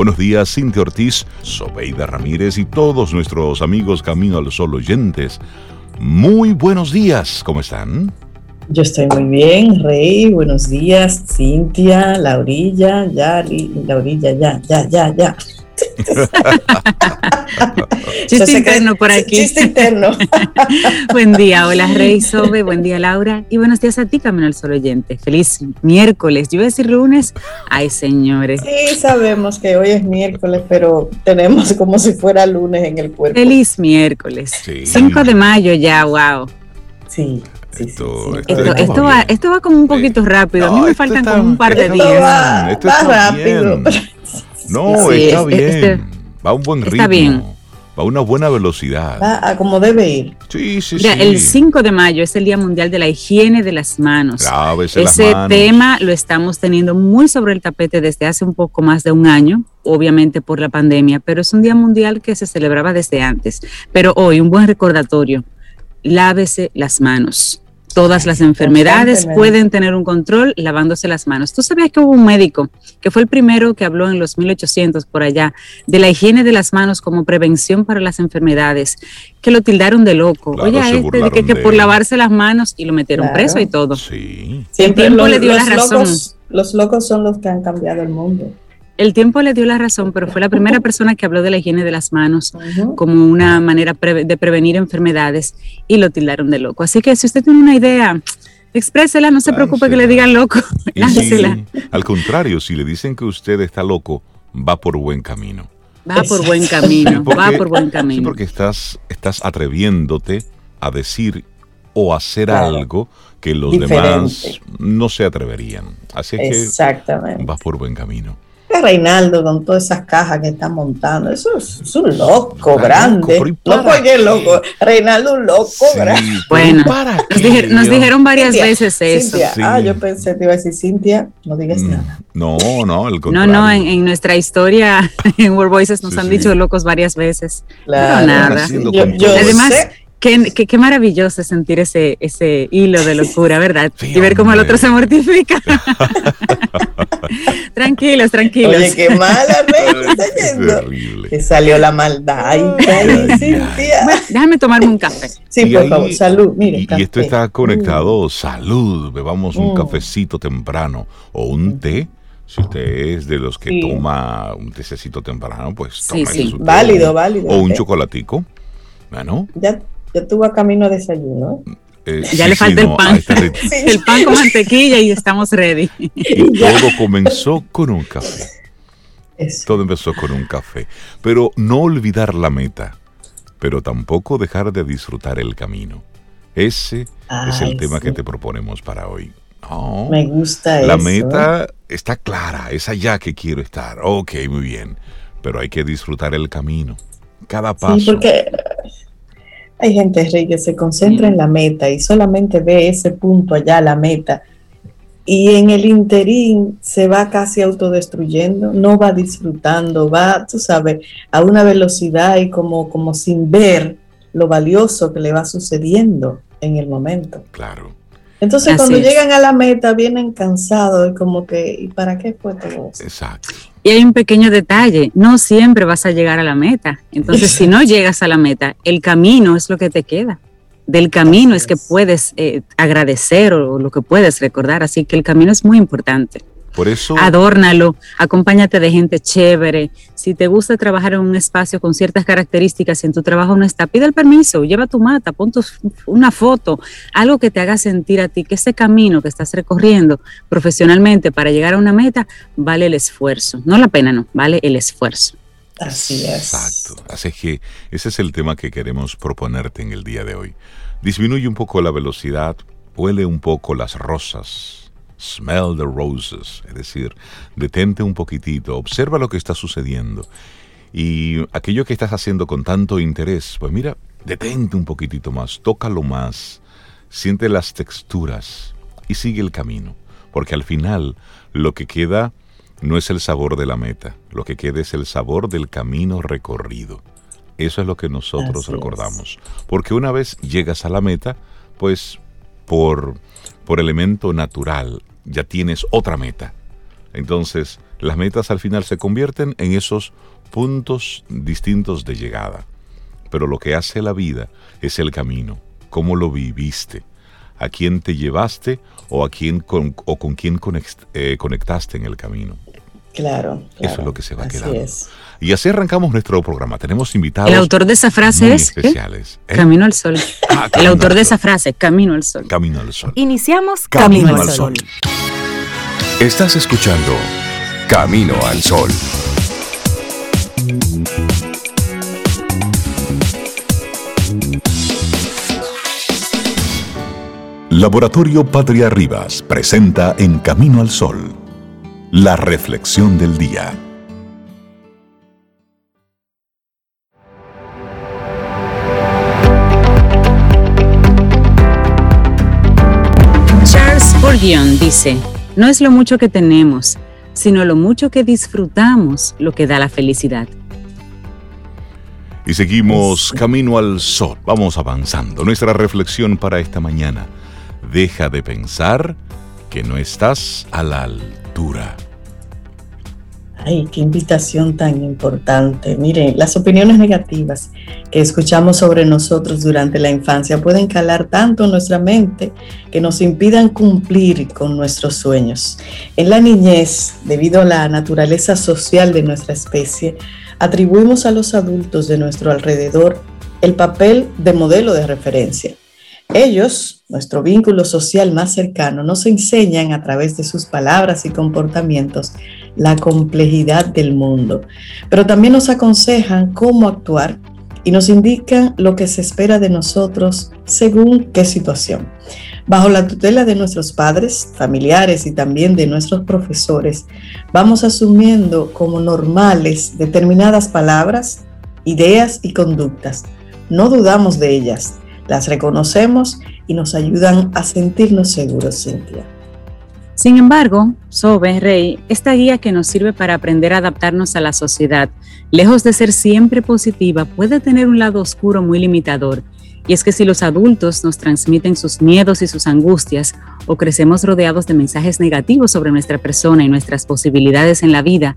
Buenos días, Cintia Ortiz, Sobeida Ramírez y todos nuestros amigos Camino al Sol oyentes. Muy buenos días, ¿cómo están? Yo estoy muy bien, Rey. Buenos días, Cintia, Laurilla, ya, Laurilla, ya, ya, ya, ya. chiste interno por aquí. Chiste interno. buen día, hola Rey Sobe, buen día Laura y buenos días a ti Camino al Sol oyente. Feliz miércoles, yo iba a decir lunes, ay señores. Sí, sabemos que hoy es miércoles, pero tenemos como si fuera lunes en el cuerpo. Feliz miércoles, 5 de mayo ya, wow. Sí. esto, esto, va, esto, va, como un poquito rápido. a mí me faltan como un par de días. Va, va rápido. No, está bien. Este va a un buen ritmo. Está bien. Va a una buena velocidad. Va a como debe ir. Sí, sí, Mira, sí. El 5 de mayo es el Día Mundial de la Higiene de las Manos. Lávese Ese las manos. tema lo estamos teniendo muy sobre el tapete desde hace un poco más de un año, obviamente por la pandemia, pero es un Día Mundial que se celebraba desde antes. Pero hoy, un buen recordatorio, lávese las manos. Todas las enfermedades pueden tener un control lavándose las manos. ¿Tú sabías que hubo un médico que fue el primero que habló en los 1800 por allá de la higiene de las manos como prevención para las enfermedades? Que lo tildaron de loco. Claro, Oye, este, de que, por lavarse las manos y lo metieron Claro. preso y todo. Sí. Siempre tiempo los, le dio la razón. Locos, los locos son los que han cambiado el mundo. El tiempo le dio la razón, pero fue la primera persona que habló de la higiene de las manos como una manera pre- de prevenir enfermedades y lo tildaron de loco. Así que si usted tiene una idea, exprésela, no se preocupe que le digan loco, si- al contrario, si le dicen que usted está loco, va por buen camino. Va por buen Sí, camino, porque- va por buen Sí, camino. porque estás, estás atreviéndote a decir o hacer Claro. algo que los Diferente. demás no se atreverían. Así es que vas por buen camino. Reinaldo con todas esas cajas que está montando, eso es, es un loco loco, grande. pero ¿y para loco, ¿qué qué? loco? Reinaldo un loco Sí, grande. Bueno, ¿para Nos, qué? dije- nos dijeron varias Cintia, veces eso. Cintia, Sí. Ah, yo pensé, te iba a decir, Cintia, no digas Mm, nada. No, no, No, contrario. no, en, en nuestra historia en World Voices nos Sí, han sí. dicho locos varias veces. Claro. nada. Yo, yo. Además, sé, Qué, qué, qué maravilloso es sentir ese, ese hilo de locura, ¿verdad? Sí, y ver cómo el otro se mortifica. tranquilos, tranquilos. oye, qué mala, terrible. Que salió la maldad. Ay, ay, Ay, Cintia. Bueno, déjame tomarme un café. Sí, Y por ahí- favor, salud. Mire, Y, esto está conectado, salud, bebamos un Mm. cafecito temprano o un té. Si usted es de los que Sí. toma un tececito temprano, pues Sí, tómese sí. su té. Válido, válido. O un ¿eh? chocolatico. Bueno, Ya, ya tuvo a camino a desayuno. eh, Ya sí, le sí, falta el no, pan. este ritmo. Sí. El pan con mantequilla y estamos ready. Y todo comenzó con un café. Eso. Todo empezó con un café. Pero no olvidar la meta, pero tampoco dejar de disfrutar el camino. Ese es el Ay, tema sí. que te proponemos para hoy. No. Me gusta La eso. meta está clara, es allá que quiero estar. Ok, muy bien. Pero hay que disfrutar el camino. Cada paso. Sí, porque hay gente, Rey, que se concentra en la meta y solamente ve ese punto allá, la meta. Y en el interín se va casi autodestruyendo, no va disfrutando, va, tú sabes, a una velocidad y como, como sin ver lo valioso que le va sucediendo en el momento. Claro. Entonces, Así cuando es. llegan a la meta, vienen cansados y como que, ¿y para qué fue todo eso? Exacto. Y hay un pequeño detalle, no siempre vas a llegar a la meta. Entonces, si no llegas a la meta, el camino es lo que te queda. Del camino es que es. puedes eh, agradecer o lo que puedes recordar. Así que el camino es muy importante. Por eso, Adórnalo, acompáñate de gente chévere. Si te gusta trabajar en un espacio con ciertas características y en tu trabajo no está, pide el permiso, lleva tu mata, pon tu- una foto, algo que te haga sentir a ti que ese camino que estás recorriendo profesionalmente para llegar a una meta vale el esfuerzo. No la pena, no, vale el esfuerzo. Así es. Exacto. Así es que ese es el tema que queremos proponerte en el día de hoy. Disminuye un poco la velocidad, huele un poco las rosas. Smell the roses, es decir, detente un poquitito, observa lo que está sucediendo. Y aquello que estás haciendo con tanto interés, pues mira, detente un poquitito más, tócalo más, siente las texturas y sigue el camino. Porque al final lo que queda no es el sabor de la meta, lo que queda es el sabor del camino recorrido. Eso es lo que nosotros Así es. recordamos. Porque una vez llegas a la meta, pues por, por elemento natural ya tienes otra meta. Entonces Las metas al final se convierten en esos puntos distintos de llegada. Pero lo que hace la vida es el camino, cómo lo viviste, a quién te llevaste o, a quién con, o con quién eh, conectaste en el camino. Claro, Eso es lo que se va a quedar. Y así arrancamos nuestro programa. Tenemos invitados. El autor de esa frase es. Especiales. ¿eh? Camino al Sol. Ah, el autor de esa frase, Camino al Sol. Camino al Sol. Iniciamos Camino, al Sol. Estás escuchando Camino al Sol. Laboratorio Patria Rivas presenta En Camino al Sol, la reflexión del día. Charles Spurgeon dice, no es lo mucho que tenemos, sino lo mucho que disfrutamos lo que da la felicidad. Y seguimos camino al sol. Vamos avanzando. Nuestra reflexión para esta mañana deja de pensar que no estás a la altura. Ay, qué invitación tan importante. Mire, las opiniones negativas que escuchamos sobre nosotros durante la infancia pueden calar tanto en nuestra mente que nos impidan cumplir con nuestros sueños. En la niñez, debido a la naturaleza social de nuestra especie, atribuimos a los adultos de nuestro alrededor el papel de modelo de referencia. Ellos, nuestro vínculo social más cercano, nos enseñan a través de sus palabras y comportamientos la complejidad del mundo, pero también nos aconsejan cómo actuar y nos indican lo que se espera de nosotros según qué situación. Bajo la tutela de nuestros padres, familiares y también de nuestros profesores, vamos asumiendo como normales determinadas palabras, ideas y conductas. No dudamos de ellas, las reconocemos y nos ayudan a sentirnos seguros, Cintia. Sin embargo, Sobe, Rey, esta guía que nos sirve para aprender a adaptarnos a la sociedad, lejos de ser siempre positiva, puede tener un lado oscuro muy limitador. Y es que si los adultos nos transmiten sus miedos y sus angustias, o crecemos rodeados de mensajes negativos sobre nuestra persona y nuestras posibilidades en la vida,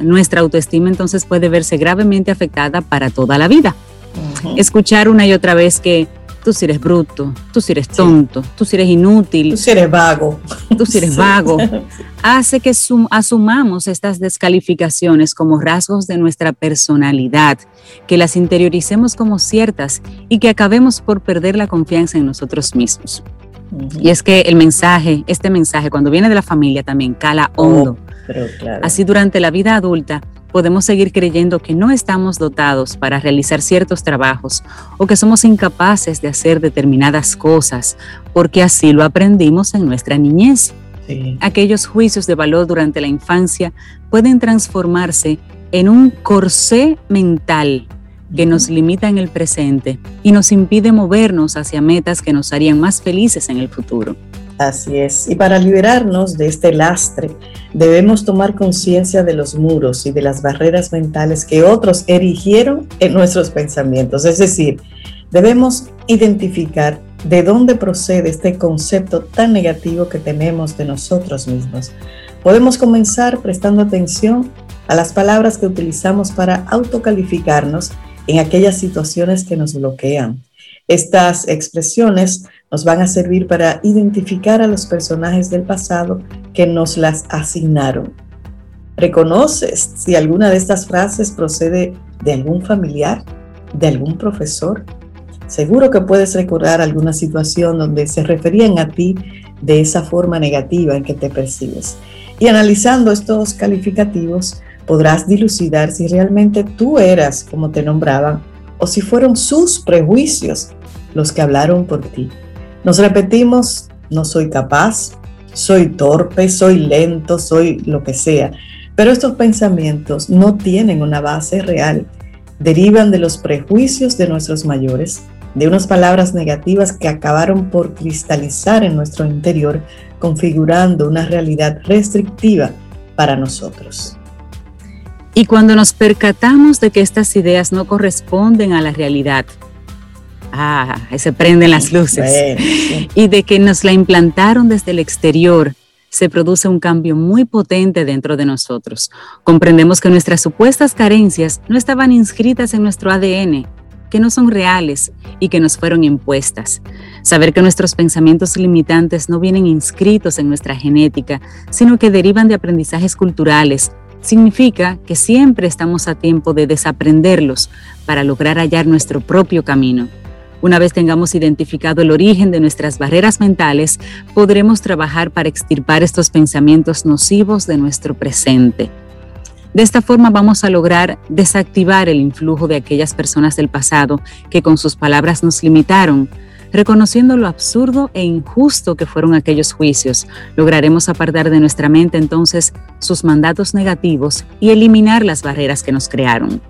nuestra autoestima entonces puede verse gravemente afectada para toda la vida. Escuchar una y otra vez que tú si eres bruto, tú si eres tonto, tú si eres inútil. Tú si eres vago. Tú si eres vago. Hace que asumamos estas descalificaciones como rasgos de nuestra personalidad, que las interioricemos como ciertas y que acabemos por perder la confianza en nosotros mismos. Y es que el mensaje, este mensaje, cuando viene de la familia también cala oh, hondo. Así durante la vida adulta podemos seguir creyendo que no estamos dotados para realizar ciertos trabajos o que somos incapaces de hacer determinadas cosas, porque así lo aprendimos en nuestra niñez. Aquellos juicios de valor durante la infancia pueden transformarse en un corsé mental que nos limita en el presente y nos impide movernos hacia metas que nos harían más felices en el futuro. Así es. Y para liberarnos de este lastre, debemos tomar conciencia de los muros y de las barreras mentales que otros erigieron en nuestros pensamientos. Es decir, debemos identificar de dónde procede este concepto tan negativo que tenemos de nosotros mismos. Podemos comenzar prestando atención a las palabras que utilizamos para autocalificarnos en aquellas situaciones que nos bloquean. Estas expresiones nos van a servir para identificar a los personajes del pasado que nos las asignaron. ¿Reconoces si alguna de estas frases procede de algún familiar, de algún profesor? Seguro que puedes recordar alguna situación donde se referían a ti de esa forma negativa en que te percibes. Y analizando estos calificativos, podrás dilucidar si realmente tú eras como te nombraban o si fueron sus prejuicios los que hablaron por ti. Nos repetimos, no soy capaz, soy torpe, soy lento, soy lo que sea. Pero estos pensamientos no tienen una base real. Derivan de los prejuicios de nuestros mayores, de unas palabras negativas que acabaron por cristalizar en nuestro interior, configurando una realidad restrictiva para nosotros. Y cuando nos percatamos de que estas ideas no corresponden a la realidad, Ah, se prenden las luces. Y de que nos la implantaron desde el exterior, se produce un cambio muy potente dentro de nosotros. Comprendemos que nuestras supuestas carencias no estaban inscritas en nuestro ADN, que no son reales y que nos fueron impuestas. Saber que nuestros pensamientos limitantes no vienen inscritos en nuestra genética, sino que derivan de aprendizajes culturales, significa que siempre estamos a tiempo de desaprenderlos para lograr hallar nuestro propio camino. Una vez tengamos identificado el origen de nuestras barreras mentales, podremos trabajar para extirpar estos pensamientos nocivos de nuestro presente. De esta forma vamos a lograr desactivar el influjo de aquellas personas del pasado que con sus palabras nos limitaron. Reconociendo lo absurdo e injusto que fueron aquellos juicios, lograremos apartar de nuestra mente entonces sus mandatos negativos y eliminar las barreras que nos crearon.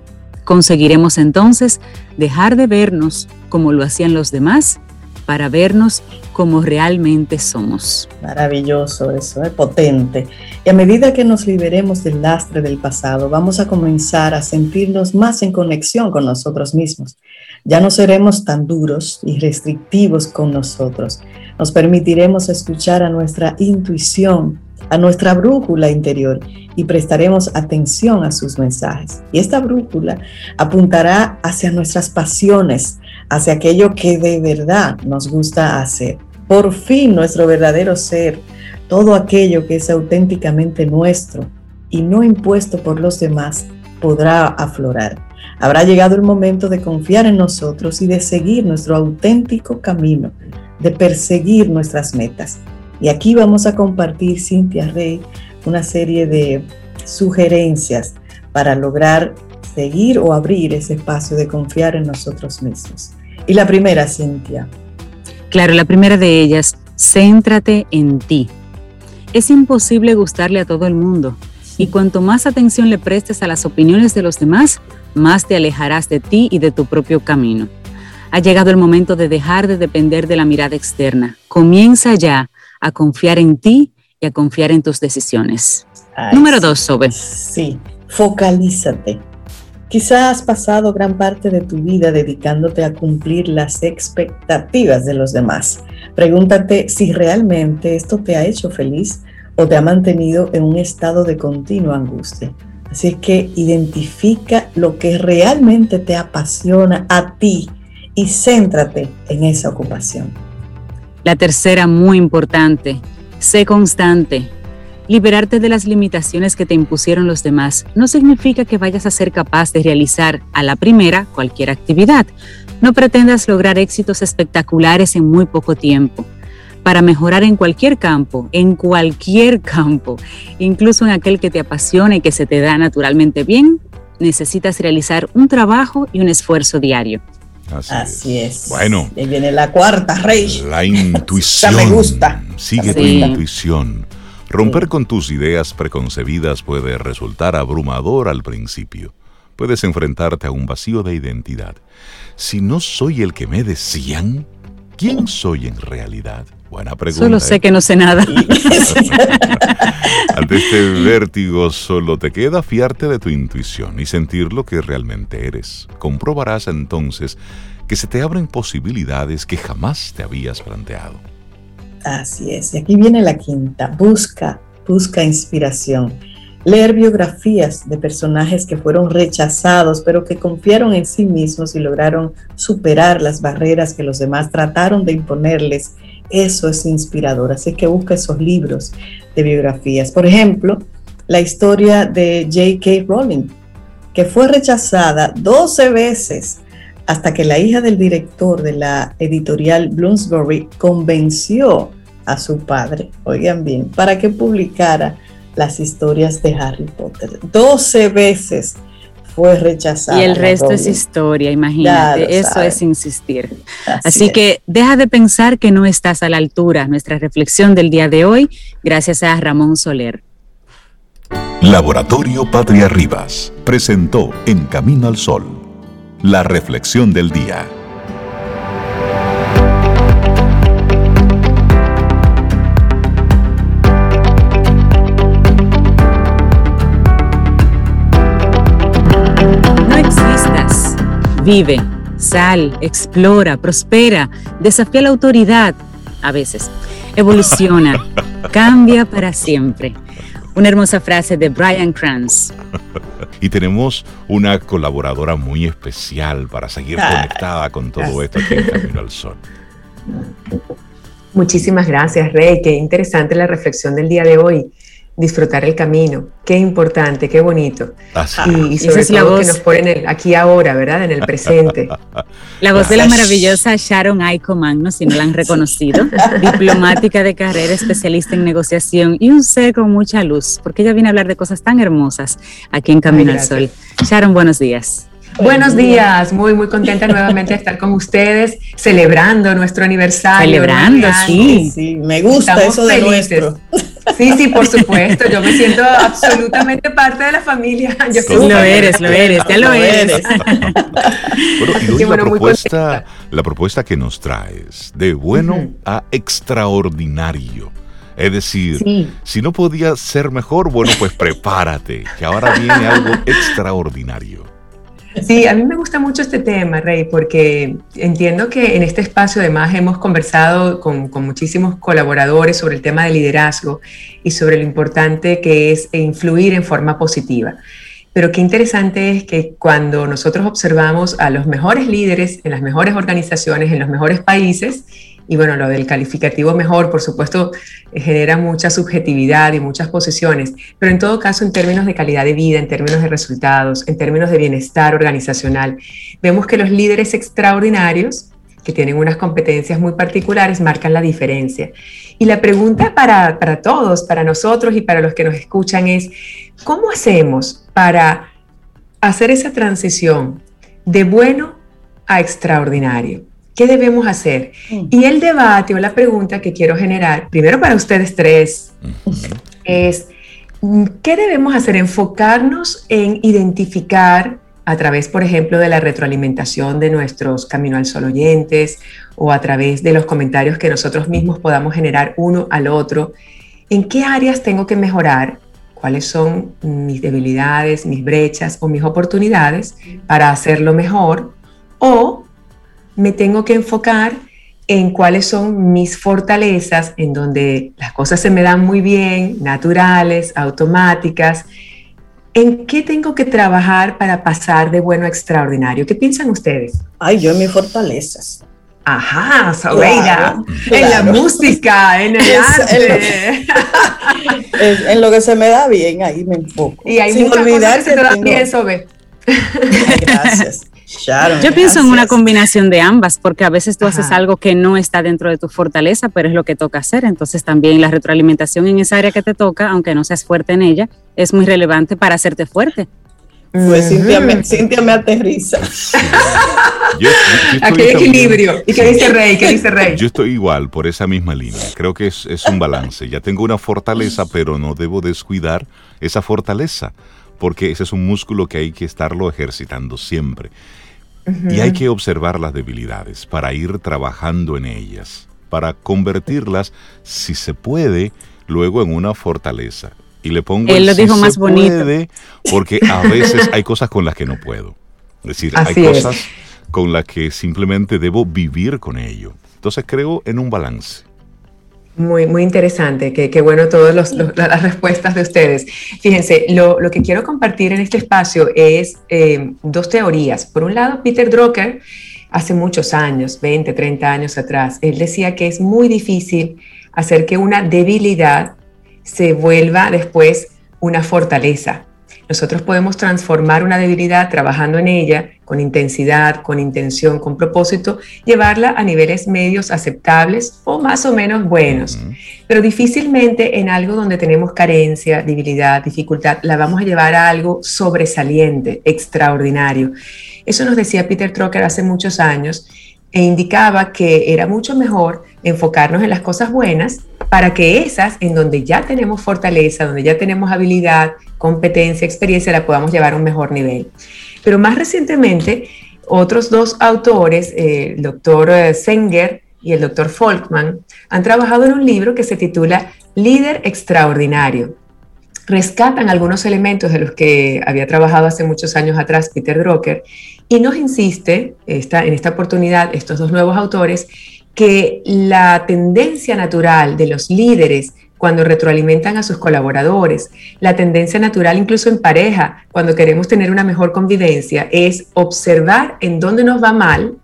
Conseguiremos entonces dejar de vernos como lo hacían los demás para vernos como realmente somos. Maravilloso eso, es potente. Y a medida que nos liberemos del lastre del pasado, vamos a comenzar a sentirnos más en conexión con nosotros mismos. Ya no seremos tan duros y restrictivos con nosotros. Nos permitiremos escuchar a nuestra intuición, a nuestra brújula interior y prestaremos atención a sus mensajes. Y esta brújula apuntará hacia nuestras pasiones, hacia aquello que de verdad nos gusta hacer. Por fin nuestro verdadero ser, todo aquello que es auténticamente nuestro y no impuesto por los demás, podrá aflorar. Habrá llegado el momento de confiar en nosotros y de seguir nuestro auténtico camino, de perseguir nuestras metas. Y aquí vamos a compartir, Cintia Rey, una serie de sugerencias para lograr seguir o abrir ese espacio de confiar en nosotros mismos. Y la primera, Cintia. Claro, la primera de ellas, céntrate en ti. Es imposible gustarle a todo el mundo. Y cuanto más atención le prestes a las opiniones de los demás, más te alejarás de ti y de tu propio camino. Ha llegado el momento de dejar de depender de la mirada externa. Comienza ya a confiar en ti y a confiar en tus decisiones. Número dos, Sobe. Sí, focalízate. Quizás has pasado gran parte de tu vida dedicándote a cumplir las expectativas de los demás. Pregúntate si realmente esto te ha hecho feliz o te ha mantenido en un estado de continua angustia. Así que identifica lo que realmente te apasiona a ti y céntrate en esa ocupación. La tercera, muy importante, sé constante. Liberarte de las limitaciones que te impusieron los demás no significa que vayas a ser capaz de realizar a la primera cualquier actividad. No pretendas lograr éxitos espectaculares en muy poco tiempo. Para mejorar en cualquier campo, en cualquier campo, incluso en aquel que te apasiona y que se te da naturalmente bien, necesitas realizar un trabajo y un esfuerzo diario. Así, es. Bueno. Ahí viene la cuarta, Rey. La intuición. me gusta. Sigue tu intuición. Romper con tus ideas preconcebidas puede resultar abrumador al principio. Puedes enfrentarte a un vacío de identidad. Si no soy el que me decían, ¿quién soy en realidad? Buena pregunta. Solo sé ¿eh? que no sé nada. Ante este vértigo solo te queda fiarte de tu intuición y sentir lo que realmente eres. Comprobarás entonces que se te abren posibilidades que jamás te habías planteado. Así es. Y aquí viene la quinta. Busca, busca inspiración. Leer biografías de personajes que fueron rechazados, pero que confiaron en sí mismos y lograron superar las barreras que los demás trataron de imponerles eso es inspirador. Así que busca esos libros de biografías. Por ejemplo, la historia de J.K. Rowling, que fue rechazada 12 veces hasta que la hija del director de la editorial Bloomsbury convenció a su padre, oigan bien, para que publicara las historias de Harry Potter. 12 veces fue rechazada. Y el resto es historia, imagínate. Eso es insistir. Así, que deja de pensar que no estás a la altura. Nuestra reflexión del día de hoy, gracias a Ramón Soler. Laboratorio Patria Rivas presentó En Camino al Sol, la reflexión del día. Vive, sal, explora, prospera, desafía la autoridad, a veces. evoluciona, cambia para siempre. Una hermosa frase de Brian Kranz. Y tenemos una colaboradora muy especial para seguir conectada con todo esto aquí en Camino al Sol. Muchísimas gracias, Rey. Qué interesante la reflexión del día de hoy disfrutar el camino. Qué importante, qué bonito. Y, sobre todo que nos ponen aquí ahora, ¿verdad? En el presente. La voz de la maravillosa Sharon Aikoman, ¿no? si no la han reconocido, diplomática de carrera, especialista en negociación y un ser con mucha luz, porque ella viene a hablar de cosas tan hermosas aquí en Camino al Sol. Sharon, buenos días. Buenos días, muy muy contenta nuevamente de estar con ustedes, celebrando nuestro aniversario. Celebrando, sí. sí. Me gusta eso de nuestro. Sí, sí, por supuesto. Yo me siento absolutamente parte de la familia. lo eres, lo eres, ya lo eres. bueno, y la, propuesta, la propuesta que nos traes, de bueno a extraordinario. Es decir, si no podía ser mejor, bueno, pues prepárate, que ahora viene algo extraordinario. Sí, a mí me gusta mucho este tema, Rey, porque entiendo que en este espacio además hemos conversado con, muchísimos colaboradores sobre el tema de liderazgo y sobre lo importante que es influir en forma positiva. Pero qué interesante es que cuando nosotros observamos a los mejores líderes en las mejores organizaciones, en los mejores países, y bueno, lo del calificativo mejor, por supuesto, eh, genera mucha subjetividad y muchas posiciones, pero en todo caso, en términos de calidad de vida, en términos de resultados, en términos de bienestar organizacional, vemos que los líderes extraordinarios, que tienen unas competencias muy particulares, marcan la diferencia. Y la pregunta para, para todos, para nosotros y para los que nos escuchan es, ¿cómo hacemos para hacer esa transición de bueno a extraordinario? ¿Qué debemos hacer? Mm. Y el debate o la pregunta que quiero generar, primero para ustedes tres, es, ¿qué debemos hacer? Enfocarnos en identificar a través, por ejemplo, de la retroalimentación de nuestros Camino al Sol oyentes o a través de los comentarios que nosotros mismos podamos generar uno al otro, en qué áreas tengo que mejorar, cuáles son mis debilidades, mis brechas o mis oportunidades para hacerlo mejor, o me tengo que enfocar en cuáles son mis fortalezas, en donde las cosas se me dan muy bien, naturales, automáticas. ¿En qué tengo que trabajar para pasar de bueno a extraordinario? ¿Qué piensan ustedes? Ay, yo en mis fortalezas. Ajá, Sobeida, en la música, en el arte. En, lo que se me da bien, ahí me enfoco. Y hay muchas cosas que se te dan bien, Sobe. Gracias. Yo pienso en una combinación de ambas, porque a veces tú haces algo que no está dentro de tu fortaleza, pero es lo que toca hacer. Entonces también la retroalimentación en esa área que te toca, aunque no seas fuerte en ella, es muy relevante para hacerte fuerte. Pues Cintia, me, aterriza. Aquí hay equilibrio. ¿Y qué dice Rey? ¿Qué dice Rey? Yo estoy igual por esa misma línea. Creo que es, es un balance. Ya tengo una fortaleza, pero no debo descuidar esa fortaleza, porque ese es un músculo que hay que estarlo ejercitando siempre. Y hay que observar las debilidades para ir trabajando en ellas, para convertirlas, si se puede, luego en una fortaleza. Y le pongo Él lo dijo más bonito. porque a veces hay cosas con las que no puedo. Es decir, hay cosas con las que simplemente debo vivir con ello. Entonces creo en un balance. Muy, muy interesante, qué bueno todas las respuestas de ustedes. Fíjense, lo, que quiero compartir en este espacio es eh, dos teorías. Por un lado, Peter Drucker, hace muchos años, 20, 30 años atrás, él decía que es muy difícil hacer que una debilidad se vuelva después una fortaleza. Nosotros podemos transformar una debilidad trabajando en ella con intensidad, con intención, con propósito, llevarla a niveles medios aceptables o más o menos buenos. Pero difícilmente en algo donde tenemos carencia, debilidad, dificultad, la vamos a llevar a algo sobresaliente, extraordinario. Eso nos decía Peter Trocker hace muchos años e indicaba que era mucho mejor enfocarnos en las cosas buenas para que esas, en donde ya tenemos fortaleza, donde ya tenemos habilidad, competencia, experiencia, la podamos llevar a un mejor nivel. Pero más recientemente, otros dos autores, eh, el doctor eh, Senger y el doctor Folkman, han trabajado en un libro que se titula Líder Extraordinario. Rescatan algunos elementos de los que había trabajado hace muchos años atrás Peter Drucker y nos insiste esta, en esta oportunidad estos dos nuevos autores que la tendencia natural de los líderes cuando retroalimentan a sus colaboradores, la tendencia natural incluso en pareja, cuando queremos tener una mejor convivencia, es observar en dónde nos va mal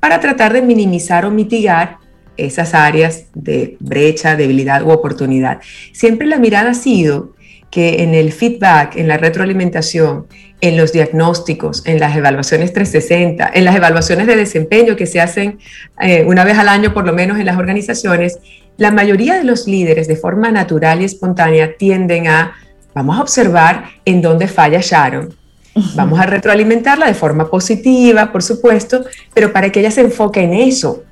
para tratar de minimizar o mitigar esas áreas de brecha, debilidad u oportunidad. Siempre la mirada ha sido que en el feedback, en la retroalimentación, en los diagnósticos, en las evaluaciones 360, en las evaluaciones de desempeño que se hacen eh, una vez al año por lo menos en las organizaciones, la mayoría de los líderes de forma natural y espontánea tienden a, vamos a observar en dónde falla Sharon, vamos a retroalimentarla de forma positiva, por supuesto, pero para que ella se enfoque en eso,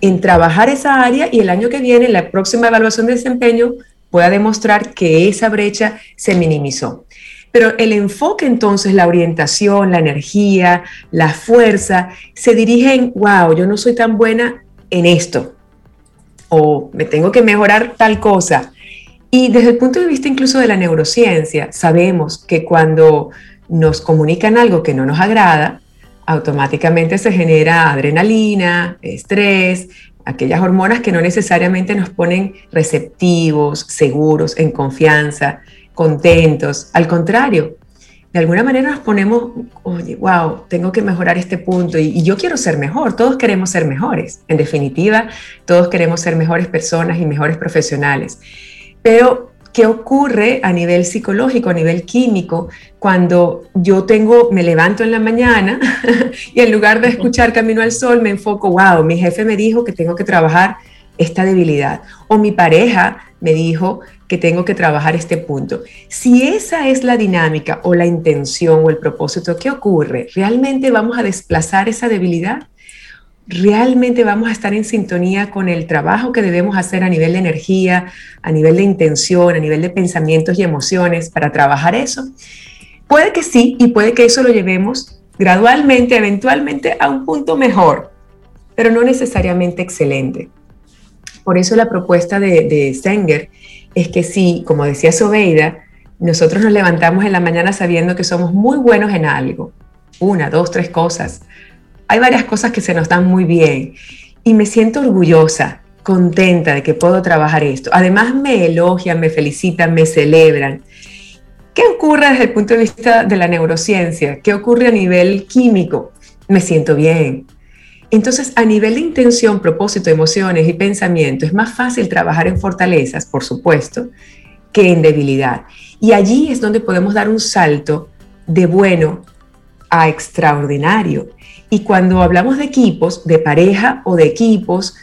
en trabajar esa área y el año que viene, en la próxima evaluación de desempeño, pueda demostrar que esa brecha se minimizó. Pero el enfoque entonces, la orientación, la energía, la fuerza, se dirigen, wow, yo no soy tan buena en esto, o me tengo que mejorar tal cosa. Y desde el punto de vista incluso de la neurociencia, sabemos que cuando nos comunican algo que no nos agrada, automáticamente se genera adrenalina, estrés, aquellas hormonas que no necesariamente nos ponen receptivos, seguros, en confianza, contentos. Al contrario, de alguna manera nos ponemos, oye, wow, tengo que mejorar este punto y, yo quiero ser mejor, todos queremos ser mejores, en definitiva, todos queremos ser mejores personas y mejores profesionales. Pero, ¿qué ocurre a nivel psicológico, a nivel químico, cuando yo tengo, me levanto en la mañana y en lugar de escuchar Camino al Sol, me enfoco, wow, mi jefe me dijo que tengo que trabajar esta debilidad, o mi pareja me dijo que tengo que trabajar este punto. Si esa es la dinámica o la intención o el propósito, ¿qué ocurre? ¿Realmente vamos a desplazar esa debilidad? ¿Realmente vamos a estar en sintonía con el trabajo que debemos hacer a nivel de energía, a nivel de intención, a nivel de pensamientos y emociones para trabajar eso? Puede que sí y puede que eso lo llevemos gradualmente, eventualmente a un punto mejor, pero no necesariamente excelente. Por eso la propuesta de, de Stenger es que si, como decía Sobeida, nosotros nos levantamos en la mañana sabiendo que somos muy buenos en algo, una, dos, tres cosas. Hay varias cosas que se nos dan muy bien y me siento orgullosa, contenta de que puedo trabajar esto. Además me elogian, me felicitan, me celebran. ¿Qué ocurre desde el punto de vista de la neurociencia? ¿Qué ocurre a nivel químico? Me siento bien, entonces, a nivel de intención, propósito, emociones y pensamiento, es más fácil trabajar en fortalezas, por supuesto, que en debilidad. Y allí es donde podemos dar un salto de bueno a extraordinario. Y cuando hablamos de equipos, de pareja o de equipos,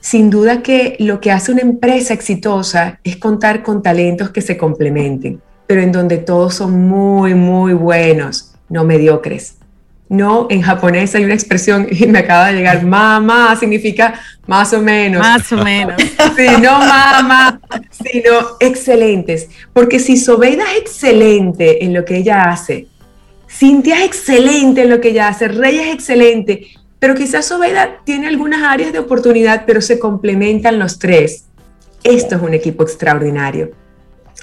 sin duda que lo que hace una empresa exitosa es contar con talentos que se complementen, pero en donde todos son muy, muy buenos, no mediocres. No, en japonés hay una expresión y me acaba de llegar, mamá significa más o menos. Más o menos. Sí, no mamá, sino excelentes. Porque si Sobeida es excelente en lo que ella hace, Cintia es excelente en lo que ella hace, Rey es excelente, pero quizás Sobeida tiene algunas áreas de oportunidad, pero se complementan los tres. Esto es un equipo extraordinario.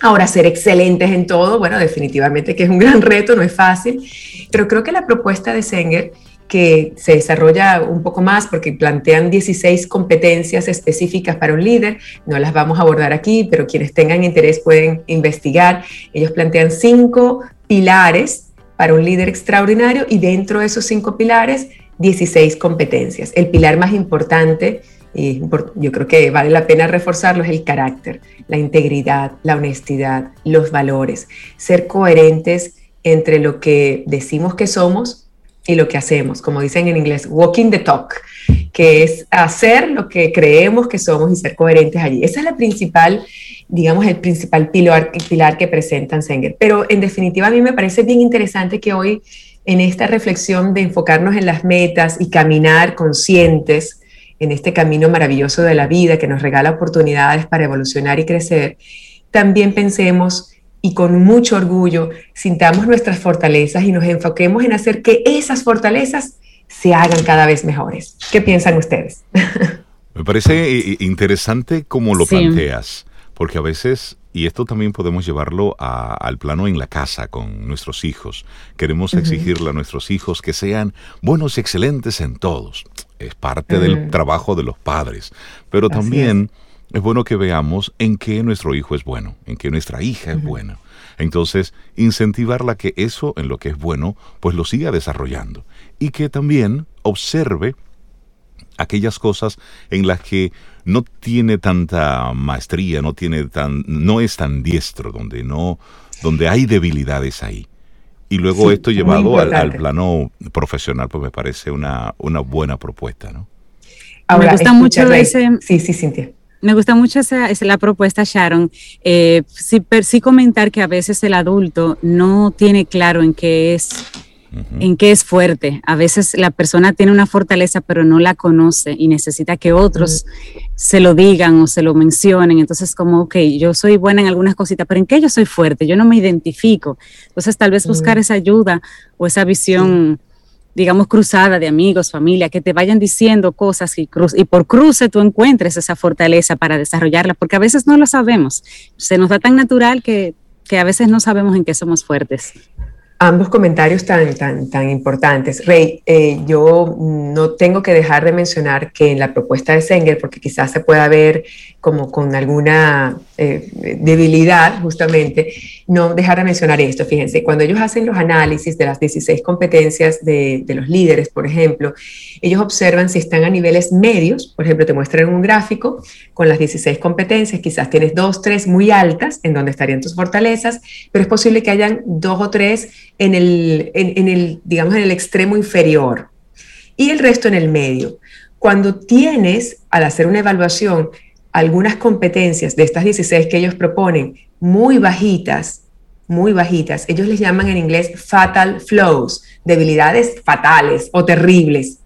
Ahora, ser excelentes en todo, bueno, definitivamente que es un gran reto, no es fácil, pero creo que la propuesta de Senger, que se desarrolla un poco más porque plantean 16 competencias específicas para un líder, no las vamos a abordar aquí, pero quienes tengan interés pueden investigar. Ellos plantean cinco pilares para un líder extraordinario y dentro de esos cinco pilares, 16 competencias. El pilar más importante y yo creo que vale la pena reforzarlo, es el carácter, la integridad, la honestidad, los valores, ser coherentes entre lo que decimos que somos y lo que hacemos, como dicen en inglés, walking the talk, que es hacer lo que creemos que somos y ser coherentes allí. Esa es la principal, digamos, el principal pilar, que presentan Senger. Pero en definitiva a mí me parece bien interesante que hoy en esta reflexión de enfocarnos en las metas y caminar conscientes, en este camino maravilloso de la vida que nos regala oportunidades para evolucionar y crecer, también pensemos y con mucho orgullo sintamos nuestras fortalezas y nos enfoquemos en hacer que esas fortalezas se hagan cada vez mejores. ¿Qué piensan ustedes? Me parece eh, interesante cómo lo planteas, porque a veces, y esto también podemos llevarlo al plano en la casa con nuestros hijos, queremos exigirle a nuestros hijos que sean buenos y excelentes en todos es parte del Mm. trabajo de los padres, pero Así también es. Bueno que veamos en qué nuestro hijo es bueno, en qué nuestra hija es buena. Entonces, incentivarla que eso en lo que es bueno, pues lo siga desarrollando y que también observe aquellas cosas en las que no tiene tanta maestría, no tiene tan, no es tan diestro, donde no, donde hay debilidades ahí. Y luego Sí, esto llevado al, plano profesional, pues me parece una, una buena propuesta, ¿no? Me gusta mucho ese- Sí, sí, Cintia. Me gusta mucho esa, esa- la propuesta, Sharon. Eh, sí, per- sí comentar que a veces el adulto no tiene claro en qué es en qué es fuerte. A veces la persona tiene una fortaleza pero no la conoce y necesita que otros se lo digan o se lo mencionen. Entonces como, ok, yo soy buena en algunas cositas, pero ¿en qué yo soy fuerte? Yo no me identifico. Entonces tal vez buscar esa ayuda o esa visión, digamos, cruzada de amigos, familia, que te vayan diciendo cosas y, cruz y por cruce tú encuentres esa fortaleza para desarrollarla, porque a veces no lo sabemos. Se nos da tan natural que, que a veces no sabemos en qué somos fuertes. ambos comentarios tan, tan, tan importantes. Rey, eh, yo no tengo que dejar de mencionar que en la propuesta de Senger, porque quizás se pueda ver como con alguna eh, debilidad justamente, no dejar de mencionar esto. Fíjense, cuando ellos hacen los análisis de las 16 competencias de, los líderes, por ejemplo, ellos observan si están a niveles medios, por ejemplo, te muestran un gráfico con las 16 competencias, quizás tienes dos, tres muy altas, en donde estarían tus fortalezas, pero es posible que hayan dos o tres en el, en el, digamos, en el extremo inferior y el resto en el medio. Cuando tienes, al hacer una evaluación, algunas competencias de estas 16 que ellos proponen muy bajitas, muy bajitas, ellos les llaman en inglés fatal flows, debilidades fatales o terribles.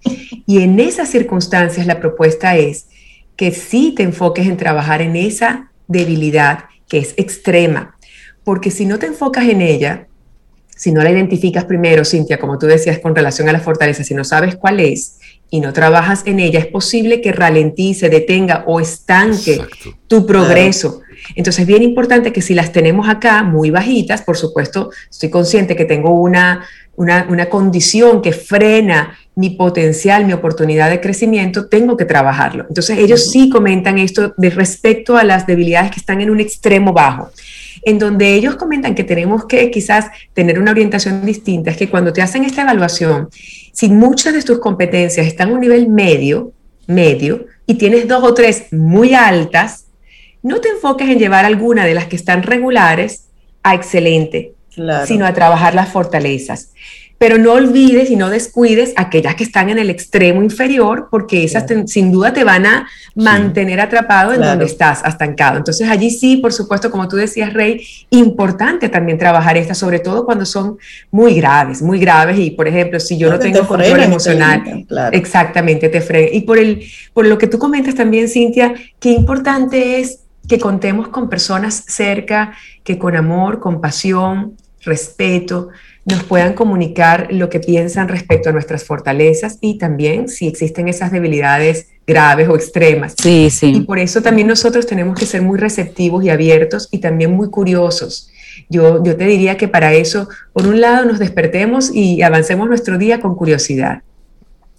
Y en esas circunstancias la propuesta es que sí te enfoques en trabajar en esa debilidad que es extrema, porque si no te enfocas en ella, si no la identificas primero, Cintia, como tú decías con relación a la fortaleza, si no sabes cuál es y no trabajas en ella, es posible que ralentice, detenga o estanque Exacto. tu progreso. Entonces es bien importante que si las tenemos acá muy bajitas, por supuesto, estoy consciente que tengo una, una, una condición que frena mi potencial, mi oportunidad de crecimiento, tengo que trabajarlo. Entonces ellos sí comentan esto de respecto a las debilidades que están en un extremo bajo en donde ellos comentan que tenemos que quizás tener una orientación distinta, es que cuando te hacen esta evaluación, si muchas de tus competencias están a un nivel medio, medio, y tienes dos o tres muy altas, no te enfoques en llevar alguna de las que están regulares a excelente, Claro. sino a trabajar las fortalezas. Pero no olvides y no descuides aquellas que están en el extremo inferior, porque esas te- sin duda te van a mantener atrapado en Claro. donde estás, estancado. Entonces allí sí, por supuesto, como tú decías, Rey, importante también trabajar estas, sobre todo cuando son muy graves, muy graves. Y por ejemplo, si yo no tengo te control emocional, claro. Exactamente, te frena. Y por, el, por lo que tú comentas también, Cintia, qué importante es que contemos con personas cerca que con amor, compasión, respeto, nos puedan comunicar lo que piensan respecto a nuestras fortalezas y también si existen esas debilidades graves o extremas. Sí, Y sí. por eso también nosotros tenemos que ser muy receptivos y abiertos y también muy curiosos. Yo, yo te diría que para eso, por un lado, nos despertemos y avancemos nuestro día con curiosidad.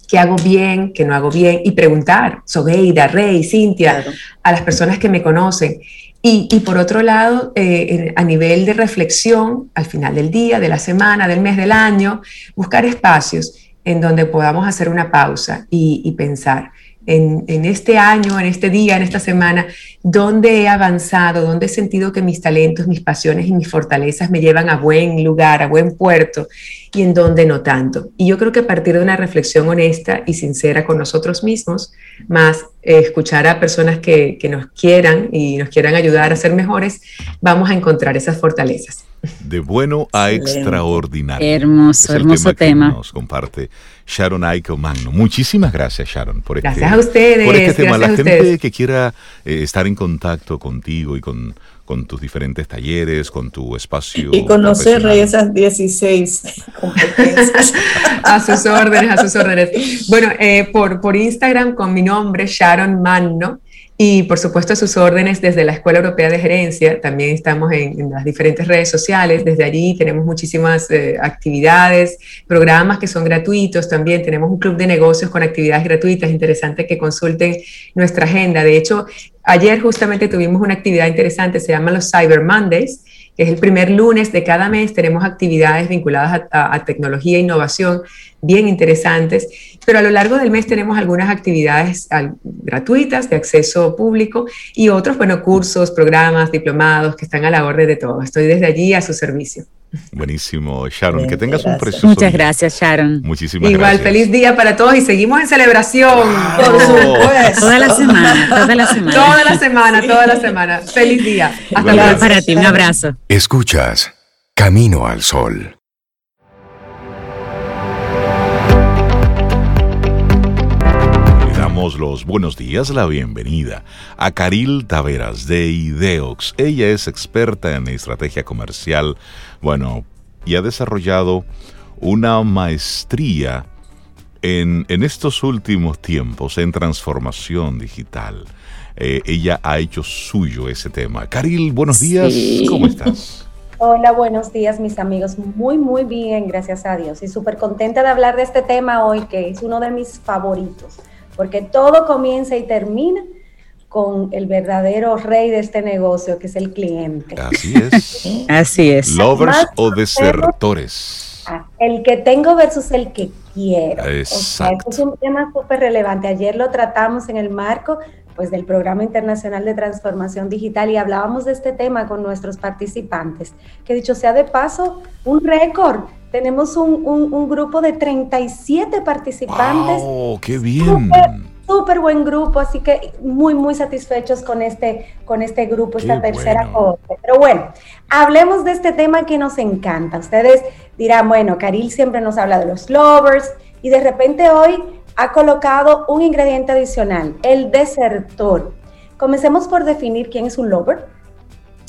¿Qué hago bien? ¿Qué no hago bien? Y preguntar, Sobeida, Rey, Cintia, Claro. a las personas que me conocen. Y, por otro lado, eh, a nivel de reflexión, al final del día, de la semana, del mes, del año, buscar espacios en donde podamos hacer una pausa y, pensar en, en este año, en este día, en esta semana, dónde he avanzado, dónde he sentido que mis talentos, mis pasiones y mis fortalezas me llevan a buen lugar, a buen puerto y en dónde no tanto. Y yo creo que a partir de una reflexión honesta y sincera con nosotros mismos, más eh, escuchar a personas que, que nos quieran y nos quieran ayudar a ser mejores, vamos a encontrar esas fortalezas. De bueno a Excelente. extraordinario. Hermoso, Es hermoso tema. nos comparte Sharon Aiko Magno. Muchísimas gracias, Sharon, por este, Gracias a ustedes, por este tema. La gente que quiera eh, estar en contacto contigo y con, con tus diferentes talleres, con tu espacio. Y conocer esas 16 competencias. A sus órdenes, a sus órdenes. Bueno, eh, por, por Instagram con mi nombre, Sharon Manno, Y por supuesto a sus órdenes desde la Escuela Europea de Gerencia, también estamos en, las diferentes redes sociales, desde allí tenemos muchísimas eh, actividades, programas que son gratuitos también, tenemos un club de negocios con actividades gratuitas, interesante que consulten nuestra agenda. De hecho, ayer justamente tuvimos una actividad interesante, se llama los Cyber Mondays, que es el primer lunes de cada mes, tenemos actividades vinculadas a, tecnología e innovación bien interesantes, pero a lo largo del mes tenemos algunas actividades gratuitas de acceso público y otros, bueno, cursos, programas, diplomados que están a la orden de todos. Estoy desde allí a su servicio. Buenísimo, Sharon. que tengas un precioso Muchas gracias, Sharon. Muchísimas Igual, gracias. feliz día para todos y seguimos en celebración. Toda la semana, toda la semana. Toda la semana, toda la semana. Feliz día. Hasta luego. Para ti, un abrazo. Escuchas Camino al Sol. Los buenos días, la bienvenida a Caril Taveras de Ideox. Ella es experta en estrategia comercial, bueno, y ha desarrollado una maestría en, en estos últimos tiempos en transformación digital. Eh, ella ha hecho suyo ese tema. Caril, buenos días, ¿cómo estás? Hola, buenos días mis amigos. Muy, muy bien, gracias a Dios. Y súper contenta de hablar de este tema hoy, que es uno de mis favoritos porque todo comienza y termina con el verdadero rey de este negocio, que es el cliente. Así es. Así es. Lovers o desertores. Ah, el que tengo versus el que quiero. Exacto. es un tema súper relevante. Ayer lo tratamos en el marco pues, del Programa Internacional de Transformación Digital y hablábamos de este tema con nuestros participantes, que dicho sea de paso, un récord tenemos un, grupo de 37 participantes. ¡Oh, qué bien! Súper buen grupo, así que muy, muy satisfechos con este, con este grupo, esta tercera corte. Pero bueno, hablemos de este tema que nos encanta. Ustedes dirán, bueno, Caril siempre nos habla de los lovers y de repente hoy ha colocado un ingrediente adicional, el desertor. Comencemos por definir quién es un lover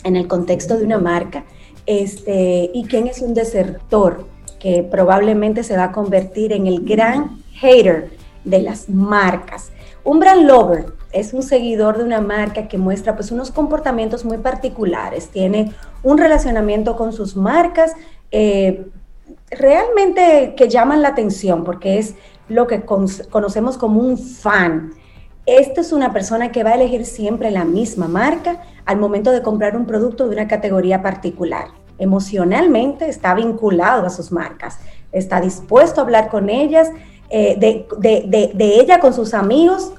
en el contexto de una marca este, y quién es un desertor que probablemente se va a convertir en el gran hater de las marcas. Un brand lover es un seguidor de una marca que muestra pues unos comportamientos muy particulares, tiene un relacionamiento con sus marcas eh, realmente que llaman la atención porque es lo que conocemos como un fan. Esta es una persona que va a elegir siempre la misma marca al momento de comprar un producto de una categoría particular emocionalmente está vinculado a sus marcas, está dispuesto a hablar con ellas, eh, de, ella con sus amigos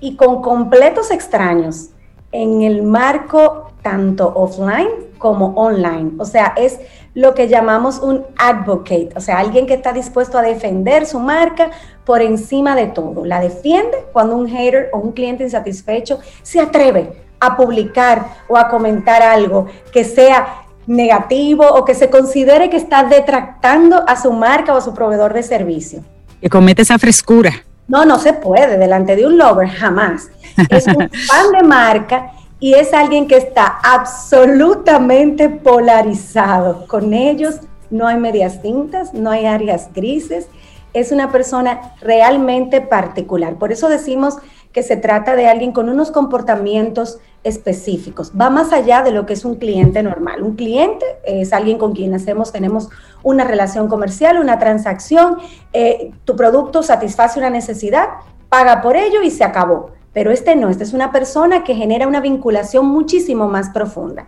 y con completos extraños en el marco tanto offline como online. O sea, es lo que llamamos un advocate, o sea, alguien que está dispuesto a defender su marca por encima de todo. La defiende cuando un hater o un cliente insatisfecho se atreve a publicar o a comentar algo que sea negativo o que se considere que está detractando a su marca o a su proveedor de servicio. Que comete esa frescura. No, no se puede delante de un lover, jamás. Es un fan de marca y es alguien que está absolutamente polarizado. Con ellos no hay medias tintas, no hay áreas grises. Es una persona realmente particular. Por eso decimos que se trata de alguien con unos comportamientos específicos. Va más allá de lo que es un cliente normal. Un cliente es alguien con quien hacemos, tenemos una relación comercial, una transacción, eh, tu producto satisface una necesidad, paga por ello y se acabó. Pero este no, esta es una persona que genera una vinculación muchísimo más profunda.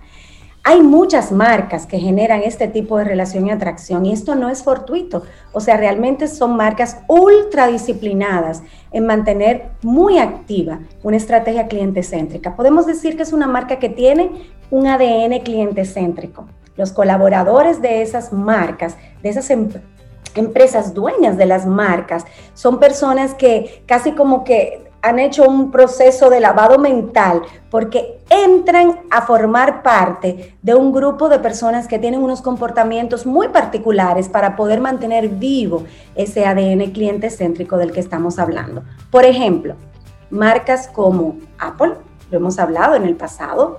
Hay muchas marcas que generan este tipo de relación y atracción y esto no es fortuito. O sea, realmente son marcas ultra disciplinadas en mantener muy activa una estrategia cliente céntrica. Podemos decir que es una marca que tiene un ADN cliente céntrico. Los colaboradores de esas marcas, de esas empresas dueñas de las marcas, son personas que casi como que han hecho un proceso de lavado mental porque entran a formar parte de un grupo de personas que tienen unos comportamientos muy particulares para poder mantener vivo ese ADN cliente céntrico del que estamos hablando. Por ejemplo, marcas como Apple, lo hemos hablado en el pasado,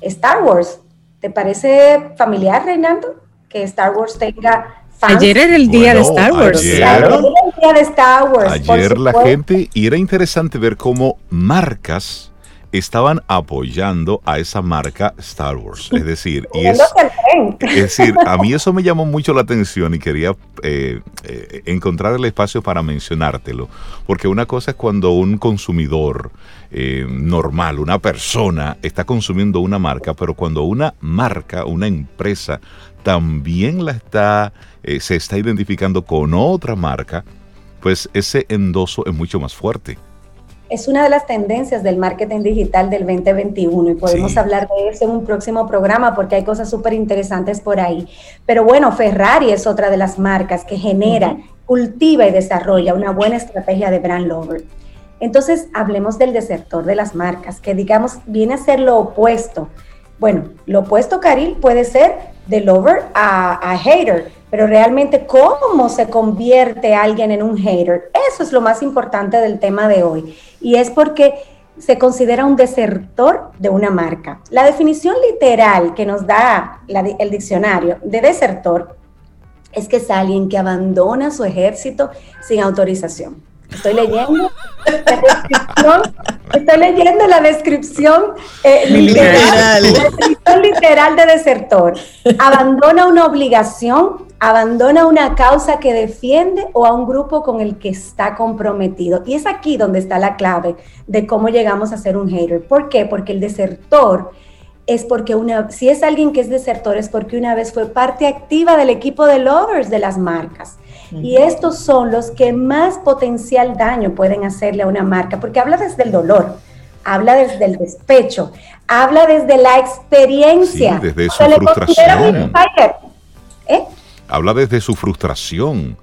Star Wars, ¿te parece familiar, Reinaldo? Que Star Wars tenga Ayer era el día de Star Wars. Ayer, era el día de Star Wars. Ayer la gente, y era interesante ver cómo marcas estaban apoyando a esa marca Star Wars. Es decir, y es, es decir, a mí eso me llamó mucho la atención y quería eh, eh, encontrar el espacio para mencionártelo. Porque una cosa es cuando un consumidor eh, normal, una persona, está consumiendo una marca, pero cuando una marca, una empresa, también la está, se está identificando con otra marca, pues ese endoso es mucho más fuerte es una de las tendencias del marketing digital del 2021 y podemos hablar de eso en un próximo programa porque hay cosas súper interesantes por ahí. Pero bueno, Ferrari es otra de las marcas que genera, cultiva y desarrolla una buena estrategia de brand lover. Entonces, hablemos del desertor de las marcas, que digamos viene a ser lo opuesto. Bueno, lo opuesto, Caril, puede ser de lover a, a hater, pero realmente cómo se convierte alguien en un hater, eso es lo más importante del tema de hoy. Y es porque se considera un desertor de una marca. La definición literal que nos da el diccionario de desertor es que es alguien que abandona su ejército sin autorización. Estoy leyendo la descripción, estoy leyendo la descripción eh, literal, literal de desertor. Abandona una obligación, abandona una causa que defiende o a un grupo con el que está comprometido. Y es aquí donde está la clave de cómo llegamos a ser un hater. ¿Por qué? Porque el desertor es porque una, si es alguien que es desertor, es porque una vez fue parte activa del equipo de lovers de las marcas. Y estos son los que más potencial daño pueden hacerle a una marca, porque habla desde el dolor, habla desde el despecho, habla desde la experiencia. desde su frustración. ¿Eh? Habla desde su frustración,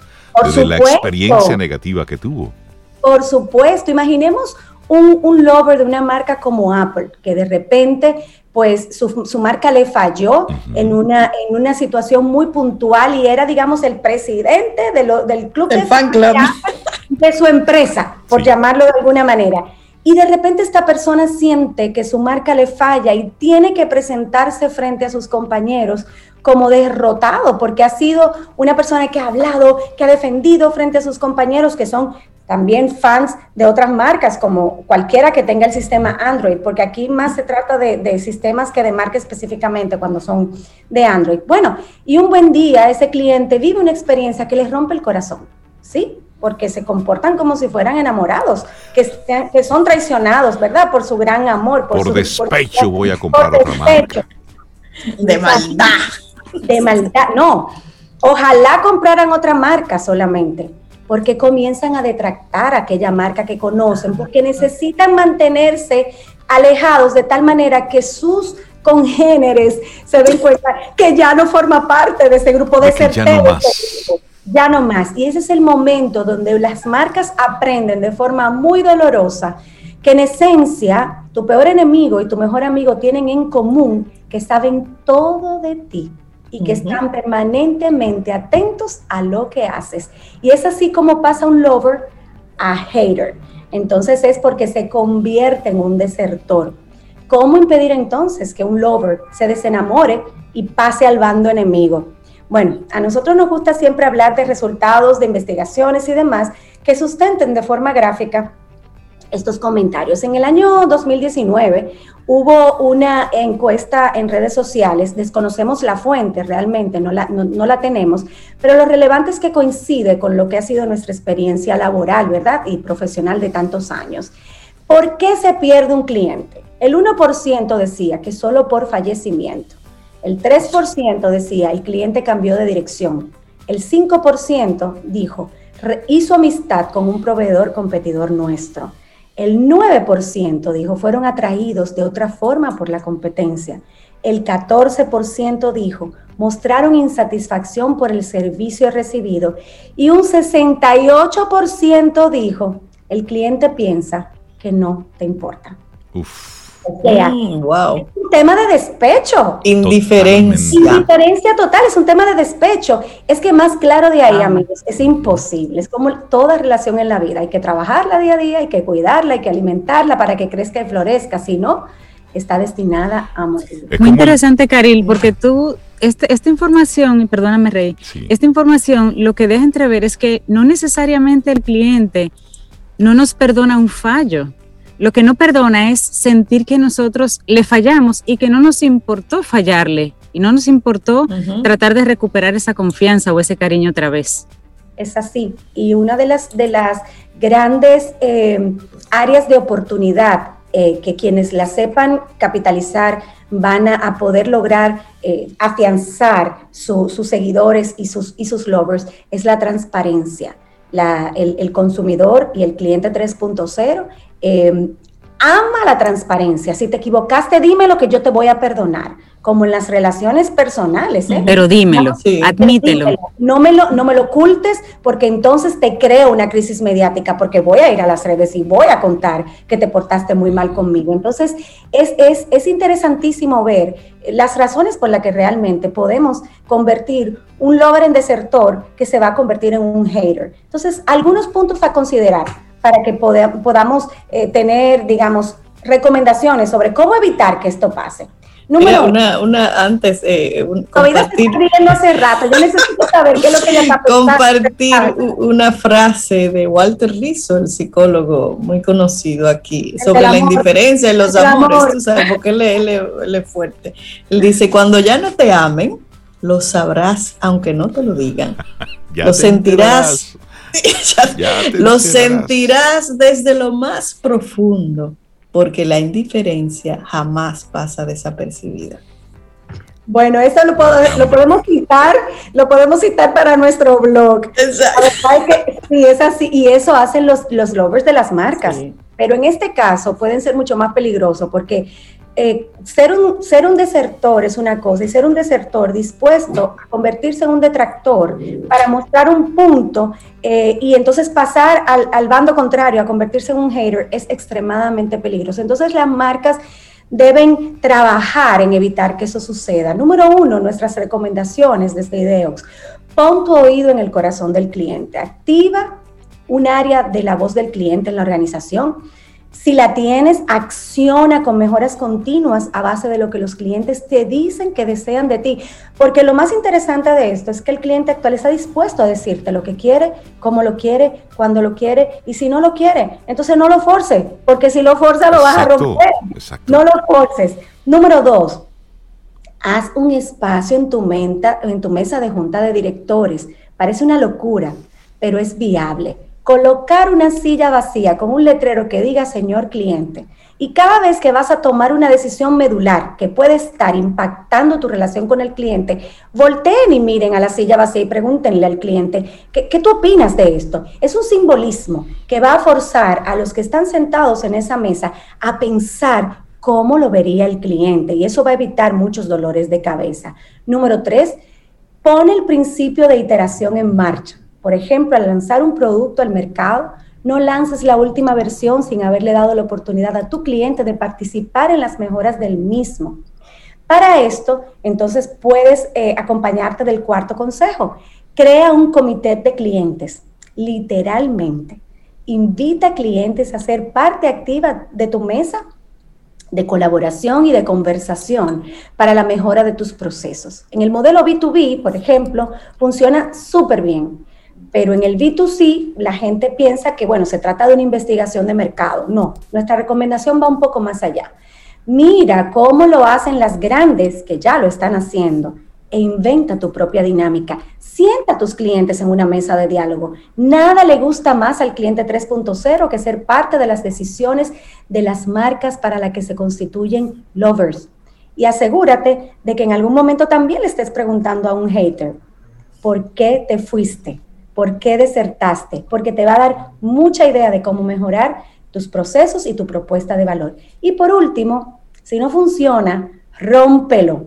desde la experiencia negativa que tuvo. Por supuesto, imaginemos un, un, lover de una marca como Apple, que de repente pues su, marca le falló en, una, en una situación muy puntual y era, digamos, el presidente de lo, del club, de, fan club. de su empresa, por llamarlo de alguna manera. Y de repente esta persona siente que su marca le falla y tiene que presentarse frente a sus compañeros como derrotado, porque ha sido una persona que ha hablado, que ha defendido frente a sus compañeros, que son también fans de otras marcas, como cualquiera que tenga el sistema Android, porque aquí más se trata de, sistemas que de marca específicamente cuando son de Android. Bueno, y un buen día ese cliente vive una experiencia que les rompe el corazón, ¿sí? Porque se comportan como si fueran enamorados, que, que son traicionados, ¿verdad? Por su gran amor. Por, despecho voy a comprar otra marca. De maldad. De maldad, no. Ojalá compraran otra marca solamente porque comienzan a detractar aquella marca que conocen, porque necesitan mantenerse alejados de tal manera que sus congéneres se den cuenta que ya no forma parte de ese grupo de certeros. Ya no más. Y ese es el momento donde las marcas aprenden de forma muy dolorosa que en esencia tu peor enemigo y tu mejor amigo tienen en común que saben todo de ti y que están permanentemente atentos a lo que haces. Y es así como pasa un lover a hater. Entonces es porque se convierte en un desertor. ¿Cómo impedir entonces que un lover se desenamore y pase al bando enemigo? Bueno, a nosotros nos gusta siempre hablar de resultados de investigaciones y demás que sustenten de forma gráfica estos comentarios. En el año 2019 hubo una encuesta en redes sociales, desconocemos la fuente realmente, no la, no, la tenemos, pero lo relevante es que coincide con lo que ha sido nuestra experiencia laboral, ¿verdad? Y profesional de tantos años. ¿Por qué se pierde un cliente? El 1% decía que solo por fallecimiento. El 3% decía el cliente cambió de dirección. El 5% dijo hizo amistad con un proveedor competidor nuestro. El 9% dijo fueron atraídos de otra forma por la competencia. El 14% dijo mostraron insatisfacción por el servicio recibido. Y un 68% dijo el cliente piensa que no te importa. Mm, wow. Es un tema de despecho. Indiferencia. Indiferencia total, es un tema de despecho. Es que más claro de ahí, ah. amigos, es imposible. Es como toda relación en la vida. Hay que trabajarla día a día, hay que cuidarla, hay que alimentarla para que crezca y florezca. Si no, está destinada a morir. Muy interesante, Caril, porque tú, este, esta información, y perdóname, Rey, esta información lo que deja entrever es que no necesariamente el cliente no nos perdona un fallo Lo que no perdona es sentir que nosotros le fallamos y que no nos importó fallarle y no nos importó tratar de recuperar esa confianza o ese cariño otra vez. Es así. Y una de las, de las grandes eh, áreas de oportunidad eh, que quienes la sepan capitalizar van a, poder lograr eh, afianzar sus seguidores y sus, y sus lovers es la transparencia. El, consumidor y el cliente 3.0 ama la transparencia. Si te equivocaste, dime lo que yo te voy a perdonar como en las relaciones personales. ¿eh? Pero dímelo, admítelo. No me lo, no me lo ocultes porque entonces te creo una crisis mediática porque voy a ir a las redes y voy a contar que te portaste muy mal conmigo. Entonces es, es, es interesantísimo ver las razones por las que realmente podemos convertir un lover en desertor que se va a convertir en un hater. Entonces, algunos puntos a considerar para que podamos eh, tener, digamos, recomendaciones sobre cómo evitar que esto pase. Número una, una antes, eh, compartir, hace rato, yo necesito saber qué es lo que ella está Compartir una frase de Walter Rizzo, el psicólogo muy conocido aquí, sobre la indiferencia y los amores, tú sabes, porque él, él, es fuerte. Él dice, cuando ya no te amen, lo sabrás aunque no te lo digan. lo sentirás, lo sentirás desde lo más profundo porque la indiferencia jamás pasa desapercibida. Bueno, eso lo, podemos citar, lo podemos citar para nuestro blog. Exacto. sí, es así, y eso hacen los, los lovers de las marcas. Pero en este caso pueden ser mucho más peligrosos porque eh, ser, un, ser un desertor es una cosa y ser un desertor dispuesto a convertirse en un detractor para mostrar un punto eh, y entonces pasar al, al, bando contrario, a convertirse en un hater, es extremadamente peligroso. Entonces las marcas deben trabajar en evitar que eso suceda. Número uno, nuestras recomendaciones desde IDEOX. Pon tu oído en el corazón del cliente. Activa un área de la voz del cliente en la organización si la tienes, acciona con mejoras continuas a base de lo que los clientes te dicen que desean de ti. Porque lo más interesante de esto es que el cliente actual está dispuesto a decirte lo que quiere, cómo lo quiere, cuándo lo quiere y si no lo quiere. Entonces no lo force, porque si lo forza lo vas a romper. No lo forces. Número dos, haz un espacio en tu, en tu mesa de junta de directores. Parece una locura, pero es viable colocar una silla vacía con un letrero que diga señor cliente. Y cada vez que vas a tomar una decisión medular que puede estar impactando tu relación con el cliente, volteen y miren a la silla vacía y pregúntenle al cliente, ¿qué, ¿qué, tú opinas de esto? Es un simbolismo que va a forzar a los que están sentados en esa mesa a pensar cómo lo vería el cliente y eso va a evitar muchos dolores de cabeza. Número tres, pone el principio de iteración en marcha. Por ejemplo, al lanzar un producto al mercado, no lances la última versión sin haberle dado la oportunidad a tu cliente de participar en las mejoras del mismo. Para esto, entonces puedes eh, acompañarte del cuarto consejo. Crea un comité de clientes, literalmente. Invita clientes a ser parte activa de tu mesa de colaboración y de conversación para la mejora de tus procesos. En el modelo B2B, por ejemplo, funciona súper bien pero en el B2C la gente piensa que, bueno, se trata de una investigación de mercado. No, nuestra recomendación va un poco más allá. Mira cómo lo hacen las grandes que ya lo están haciendo e inventa tu propia dinámica. Sienta a tus clientes en una mesa de diálogo. Nada le gusta más al cliente 3.0 que ser parte de las decisiones de las marcas para las que se constituyen lovers. Y asegúrate de que en algún momento también le estés preguntando a un hater, ¿por qué te fuiste? ¿Por qué desertaste? Porque te va a dar mucha idea de cómo mejorar tus procesos y tu propuesta de valor. Y por último, si no funciona, rómpelo.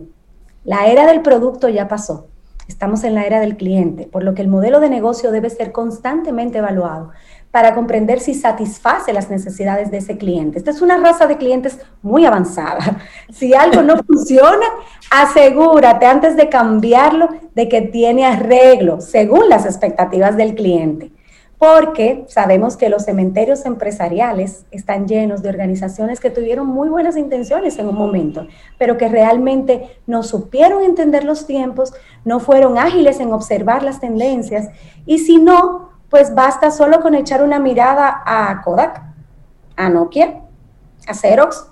La era del producto ya pasó. Estamos en la era del cliente, por lo que el modelo de negocio debe ser constantemente evaluado para comprender si satisface las necesidades de ese cliente. Esta es una raza de clientes muy avanzada. Si algo no funciona, asegúrate antes de cambiarlo de que tiene arreglo según las expectativas del cliente. Porque sabemos que los cementerios empresariales están llenos de organizaciones que tuvieron muy buenas intenciones en un momento, pero que realmente no supieron entender los tiempos, no fueron ágiles en observar las tendencias y si no, pues basta solo con echar una mirada a Kodak, a Nokia, a Xerox,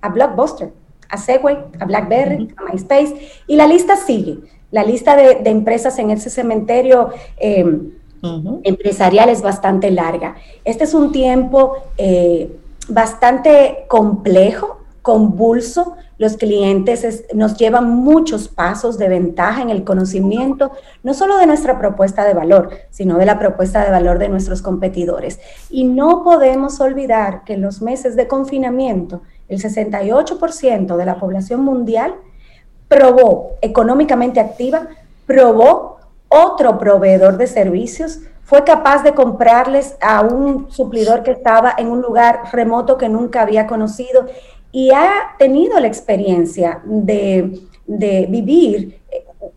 a Blockbuster, a Segway, a BlackBerry, a MySpace, y la lista sigue. La lista de, empresas en ese cementerio em, empresarial es bastante larga. Este es un tiempo eh, bastante complejo, convulso, los clientes nos llevan muchos pasos de ventaja en el conocimiento, no solo de nuestra propuesta de valor, sino de la propuesta de valor de nuestros competidores. Y no podemos olvidar que en los meses de confinamiento, el 68% de la población mundial probó económicamente activa, probó otro proveedor de servicios, fue capaz de comprarles a un suplidor que estaba en un lugar remoto que nunca había conocido y ha tenido la experiencia de, vivir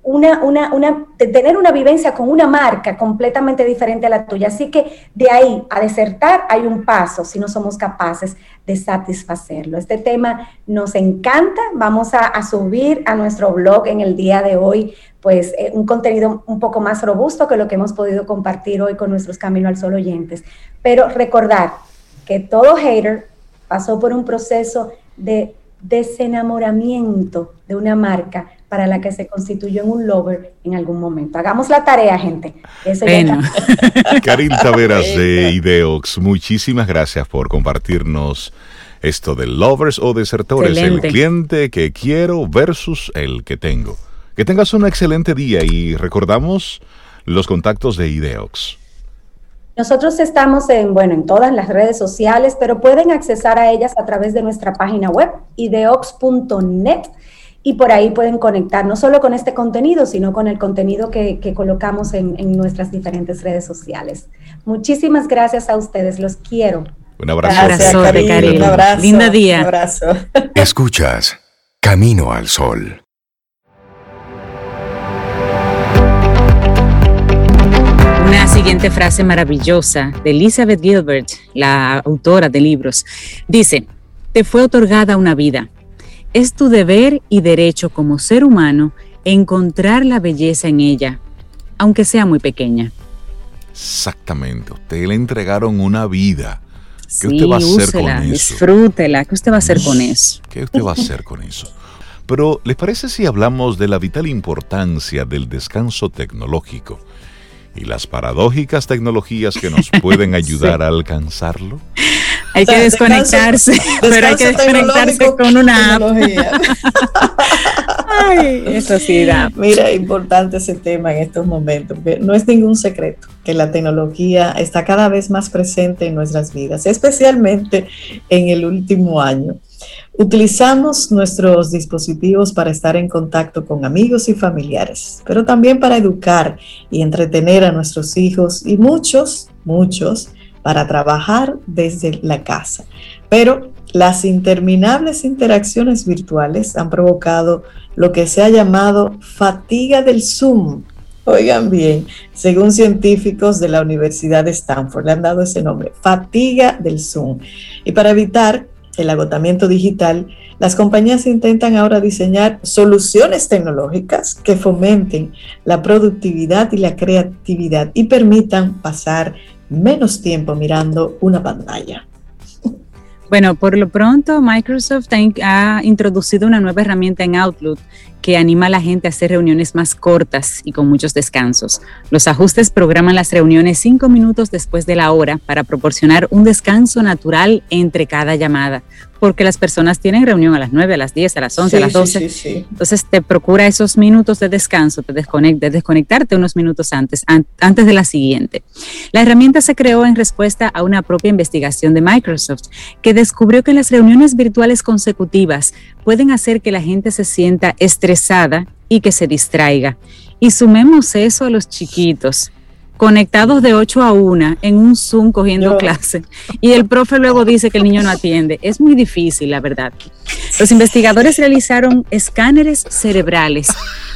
una, una, de tener una vivencia con una marca completamente diferente a la tuya. Así que de ahí a desertar hay un paso si no somos capaces de satisfacerlo. Este tema nos encanta. Vamos a, subir a nuestro blog en el día de hoy, pues eh, un contenido un poco más robusto que lo que hemos podido compartir hoy con nuestros Camino al Sol oyentes. Pero recordar que todo hater pasó por un proceso de desenamoramiento de una marca para la que se constituyó en un lover en algún momento. Hagamos la tarea, gente. Eso Karin Taveras de Ideox, muchísimas gracias por compartirnos esto de lovers o desertores, el cliente que quiero versus el que tengo. Que tengas un excelente día y recordamos los contactos de Ideox. Nosotros estamos en, bueno, en todas las redes sociales, pero pueden accesar a ellas a través de nuestra página web, ideox.net, y por ahí pueden conectar no solo con este contenido, sino con el contenido que, colocamos en, nuestras diferentes redes sociales. Muchísimas gracias a ustedes, los quiero. Un abrazo. abrazo, Un abrazo. Linda día. Un abrazo. Escuchas Camino al Sol. Siguiente frase maravillosa de Elizabeth Gilbert, la autora de libros. Dice, te fue otorgada una vida. Es tu deber y derecho como ser humano encontrar la belleza en ella, aunque sea muy pequeña. Exactamente, usted le entregaron una vida. ¿Qué usted va a hacer con eso? Disfrútela, ¿qué usted va a hacer con eso? ¿Qué usted va a hacer con eso? Pero, ¿les parece si hablamos de la vital importancia del descanso tecnológico? Y las paradójicas tecnologías que nos pueden ayudar a alcanzarlo? Hay que desconectarse, pero hay que desconectarse con una app. Ay, eso sí da. Mira, importante ese tema en estos momentos, porque no es ningún secreto que la tecnología está cada vez más presente en nuestras vidas, especialmente en el último año. Utilizamos nuestros dispositivos para estar en contacto con amigos y familiares, pero también para educar y entretener a nuestros hijos y muchos, muchos, para trabajar desde la casa. Pero las interminables interacciones virtuales han provocado lo que se ha llamado fatiga del Zoom. Oigan bien, según científicos de la Universidad de Stanford, le han dado ese nombre, fatiga del Zoom. Y para evitar el agotamiento digital, las compañías intentan ahora diseñar soluciones tecnológicas que fomenten la productividad y la creatividad y permitan pasar menos tiempo mirando una pantalla. Bueno, por lo pronto Microsoft ha introducido una nueva herramienta en Outlook que anima a la gente a hacer reuniones más cortas y con muchos descansos. Los ajustes programan las reuniones cinco minutos después de la hora para proporcionar un descanso natural entre cada llamada porque las personas tienen reunión a las 9, a las 10, a las 11, a las 12. Entonces te procura esos minutos de descanso, te desconecta, desconectarte unos minutos antes, antes de la siguiente. La herramienta se creó en respuesta a una propia investigación de Microsoft que descubrió que las reuniones virtuales consecutivas pueden hacer que la gente se sienta estresada y que se distraiga. Y sumemos eso a los chiquitos conectados de 8 a 1 en un Zoom cogiendo clase y el profe luego dice que el niño no atiende. Es muy difícil, la verdad. Los investigadores realizaron escáneres cerebrales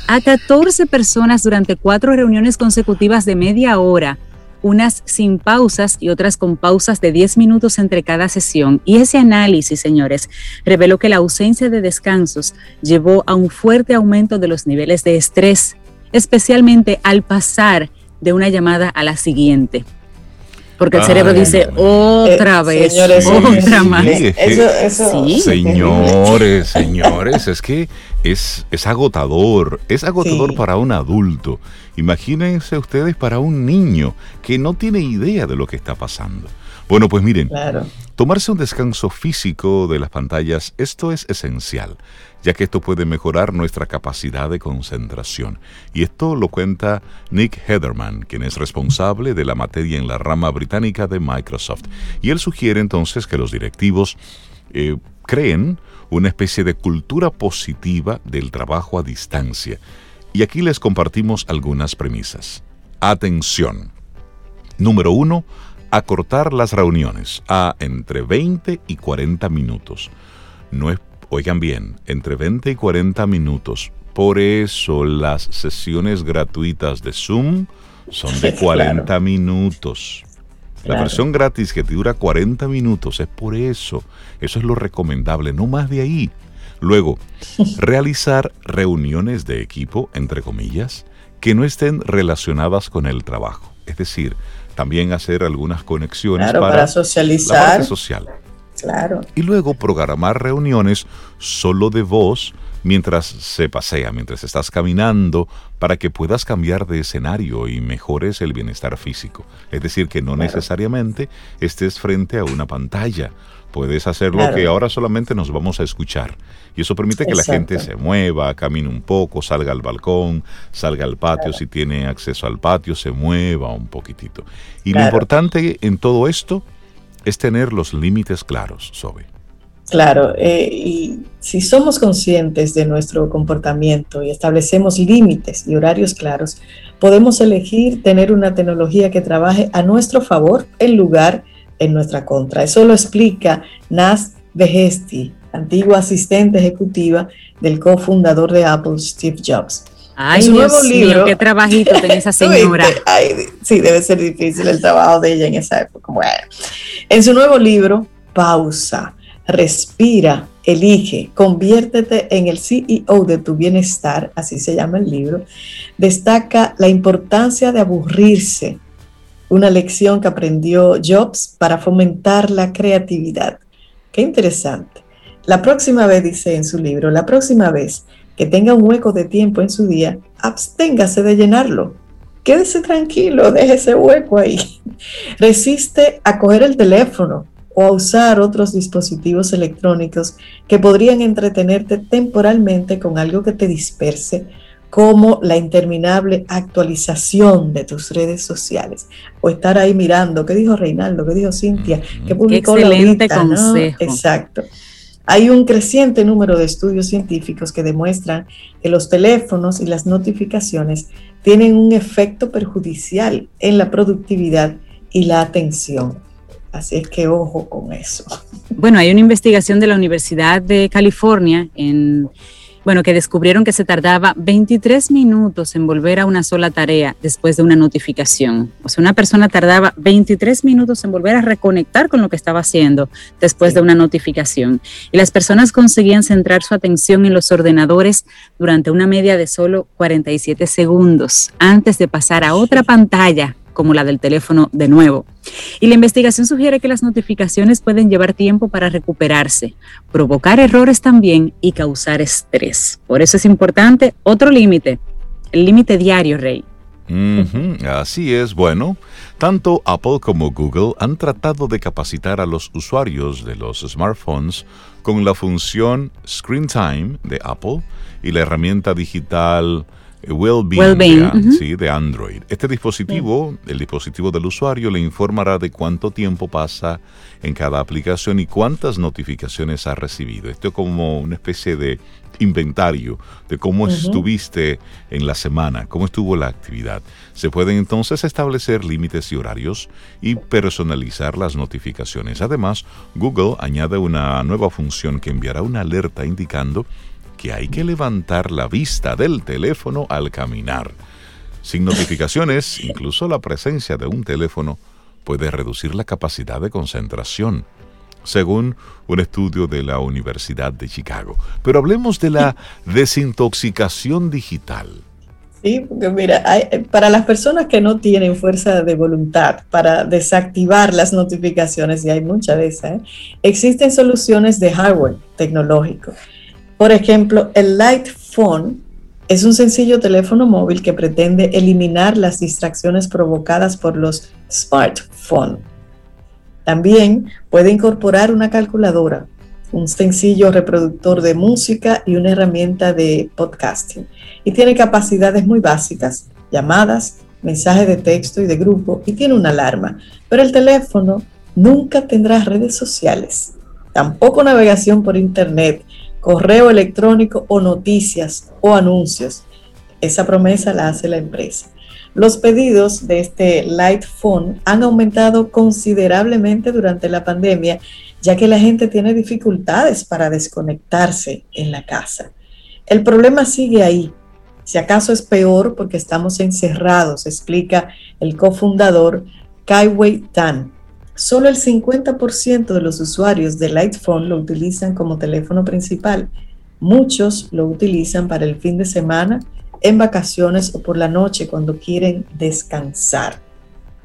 a 14 personas durante cuatro reuniones consecutivas de media hora, unas sin pausas y otras con pausas de 10 minutos entre cada sesión. Y ese análisis, señores, reveló que la ausencia de descansos llevó a un fuerte aumento de los niveles de estrés, especialmente al pasar de una llamada a la siguiente. Porque el cerebro dice otra Eh, vez, señores, otra sí, más. es que- Eso, eso, Sí. Señores, señores, es que es, es agotador, es agotador Sí. para un adulto. Imagínense ustedes para un niño que no tiene idea de lo que está pasando. Bueno, pues miren, Claro. Tomarse un descanso físico de las pantallas, esto es esencial, ya que esto puede mejorar nuestra capacidad de concentración. Y esto lo cuenta Nick Heatherman, quien es responsable de la materia en la rama británica de Microsoft. Y él sugiere entonces que los directivos eh, creen una especie de cultura positiva del trabajo a distancia. Y aquí les compartimos algunas premisas. Atención. Número uno, acortar las reuniones a entre 20 y 40 minutos. No es, oigan bien, entre 20 y 40 minutos. Por eso las sesiones gratuitas de Zoom son de Claro. 40 minutos. La Claro. versión gratis que te dura 40 minutos es por eso. Eso es lo recomendable, no más de ahí. Luego, realizar reuniones de equipo, entre comillas, que no estén relacionadas con el trabajo. Es decir, también hacer algunas conexiones Claro, para, para la socializar. parte social. Claro. Y luego programar reuniones solo de voz mientras se pasea, mientras estás caminando, para que puedas cambiar de escenario y mejores el bienestar físico. Es decir, que no necesariamente estés frente a una pantalla. Puedes hacerlo Claro. que ahora solamente nos vamos a escuchar. Y eso permite que la gente se mueva, camine un poco, salga al balcón, salga al patio, si tiene acceso al patio, se mueva un poquitito. Y lo importante en todo esto es tener los límites claros, Sobe. Claro, eh, y si somos conscientes de nuestro comportamiento y establecemos límites y horarios claros, podemos elegir tener una tecnología que trabaje a nuestro favor en lugar en nuestra contra. Eso lo explica Nas Vegesti, antigua asistente ejecutiva del cofundador de Apple, Steve Jobs. Ay, su Dios nuevo mío, libro- qué trabajito tenía esa señora. Sí, debe ser difícil el trabajo de ella en esa época. Bueno, en su nuevo libro, Pausa, Respira, Elige, conviértete en el CEO de tu bienestar, así se llama el libro, destaca la importancia de aburrirse, una lección que aprendió Jobs para fomentar la creatividad. Qué interesante. La próxima vez, dice en su libro, la próxima vez que tenga un hueco de tiempo en su día, absténgase de llenarlo. Quédese tranquilo, deje ese hueco ahí. Resiste a coger el teléfono o a usar otros dispositivos electrónicos que podrían entretenerte temporalmente con algo que te disperse, como la interminable actualización de tus redes sociales o estar ahí mirando qué dijo Reinaldo, qué dijo Cintia, qué publicó excelente consejo. Exacto. Hay un creciente número de estudios científicos que demuestran que los teléfonos y las notificaciones tienen un efecto perjudicial en la productividad y la atención. Así es que ojo con eso. Bueno, hay una investigación de la Universidad de California en bueno, que descubrieron que se tardaba 23 minutos en volver a una sola tarea después de una notificación. O sea, una persona tardaba 23 minutos en volver a reconectar con lo que estaba haciendo después Sí. de una notificación. Y las personas conseguían centrar su atención en los ordenadores durante una media de solo 47 segundos antes de pasar a otra pantalla como la del teléfono de nuevo. Y la investigación sugiere que las notificaciones pueden llevar tiempo para recuperarse, provocar errores también y causar estrés. Por eso es importante otro límite, el límite diario, Rey. Así es, bueno, tanto Apple como Google han tratado de capacitar a los usuarios de los smartphones con la función Screen Time de Apple y la herramienta digital Wellbeing, Wellbeing, de, ujú. sí, de Android. Este dispositivo, el dispositivo del usuario, le informará de cuánto tiempo pasa en cada aplicación y cuántas notificaciones ha recibido. Esto es como una especie de inventario de cómo estuviste en la semana, cómo estuvo la actividad. Se pueden entonces establecer límites y horarios y personalizar las notificaciones. Además, Google añade una nueva función que enviará una alerta indicando que hay que levantar la vista del teléfono al caminar. Sin notificaciones, incluso la presencia de un teléfono puede reducir la capacidad de concentración, según un estudio de la Universidad de Chicago. Pero hablemos de la desintoxicación digital. Sí, porque mira, para las personas que no tienen fuerza de voluntad para desactivar las notificaciones, y hay muchas de esas, ¿eh? existen soluciones de hardware tecnológico. Por ejemplo, el Light Phone es un sencillo teléfono móvil que pretende eliminar las distracciones provocadas por los smartphones. También puede incorporar una calculadora, un sencillo reproductor de música y una herramienta de podcasting. Y tiene capacidades muy básicas, llamadas, mensajes de texto y de grupo, y tiene una alarma. Pero el teléfono nunca tendrá redes sociales, tampoco navegación por internet, correo electrónico o noticias o anuncios. Esa promesa la hace la empresa. Los pedidos de este Light Phone han aumentado considerablemente durante la pandemia ya que la gente tiene dificultades para desconectarse en la casa. El problema sigue ahí. Si acaso es peor porque estamos encerrados, explica el cofundador Kaiwei Tan. Solo el 50% de los usuarios del iPhone lo utilizan como teléfono principal. Muchos lo utilizan para el fin de semana, en vacaciones o por la noche cuando quieren descansar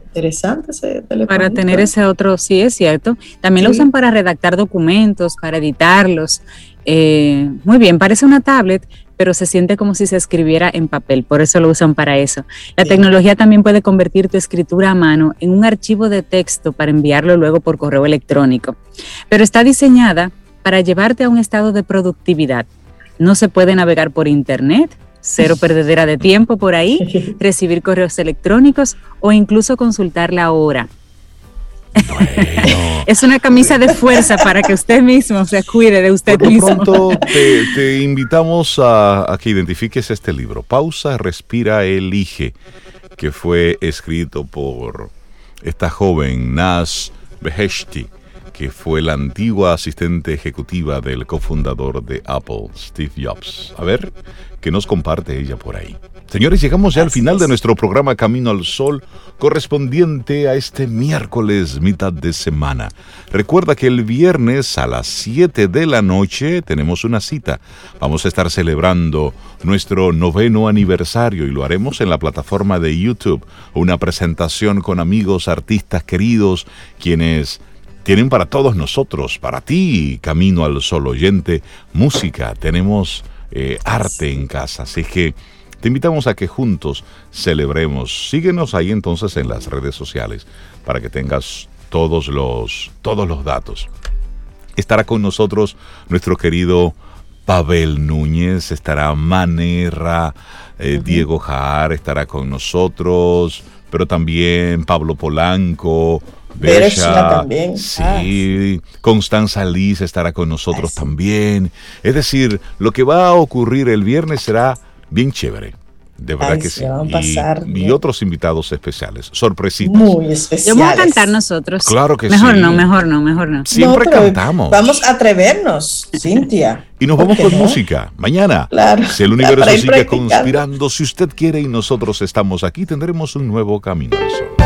interesante ese teléfono. Para tener ese otro, sí, es cierto. También lo usan para redactar documentos, para editarlos. Eh, muy bien, parece una tablet, pero se siente como si se escribiera en papel, por eso lo usan para eso. La tecnología también puede convertir tu escritura a mano en un archivo de texto para enviarlo luego por correo electrónico, pero está diseñada para llevarte a un estado de productividad. No se puede navegar por internet, cero perdedera de tiempo por ahí, recibir correos electrónicos o incluso consultar la hora. Es una camisa de fuerza para que usted mismo se cuide de usted Por mismo. pronto te, invitamos a, a, que identifiques este libro, Pausa, Respira, Elige, que fue escrito por esta joven Nas Beheshti, que fue la antigua asistente ejecutiva del cofundador de Apple, Steve Jobs. A ver, ¿qué nos comparte ella por ahí? Señores, llegamos ya al final de nuestro programa Camino al Sol, correspondiente a este miércoles, mitad de semana. Recuerda que el viernes a las 7 de la noche tenemos una cita. Vamos a estar celebrando nuestro noveno aniversario y lo haremos en la plataforma de YouTube. Una presentación con amigos, artistas queridos, quienes tienen para todos nosotros, para ti, Camino al Sol oyente, música, tenemos eh, arte en casa. Así que te invitamos a que juntos celebremos. Síguenos ahí entonces en las redes sociales para que tengas todos los, todos los datos. Estará con nosotros nuestro querido Pavel Núñez, estará Manera, eh, Diego Jaar estará con nosotros, pero también Pablo Polanco, Besha, también. Sí, ah, Constanza Liz estará con nosotros también. Es decir, lo que va a ocurrir el viernes será bien chévere. De verdad que sí. y, otros invitados especiales, sorpresitos. Muy especiales. Vamos a cantar nosotros. Claro que mejor sí. Mejor no, mejor no, mejor no. Siempre cantamos. Vamos a atrevernos, Cintia. y nos vamos con música. Mañana, claro, si el universo sigue conspirando, si usted quiere y nosotros estamos aquí, tendremos un nuevo camino al sol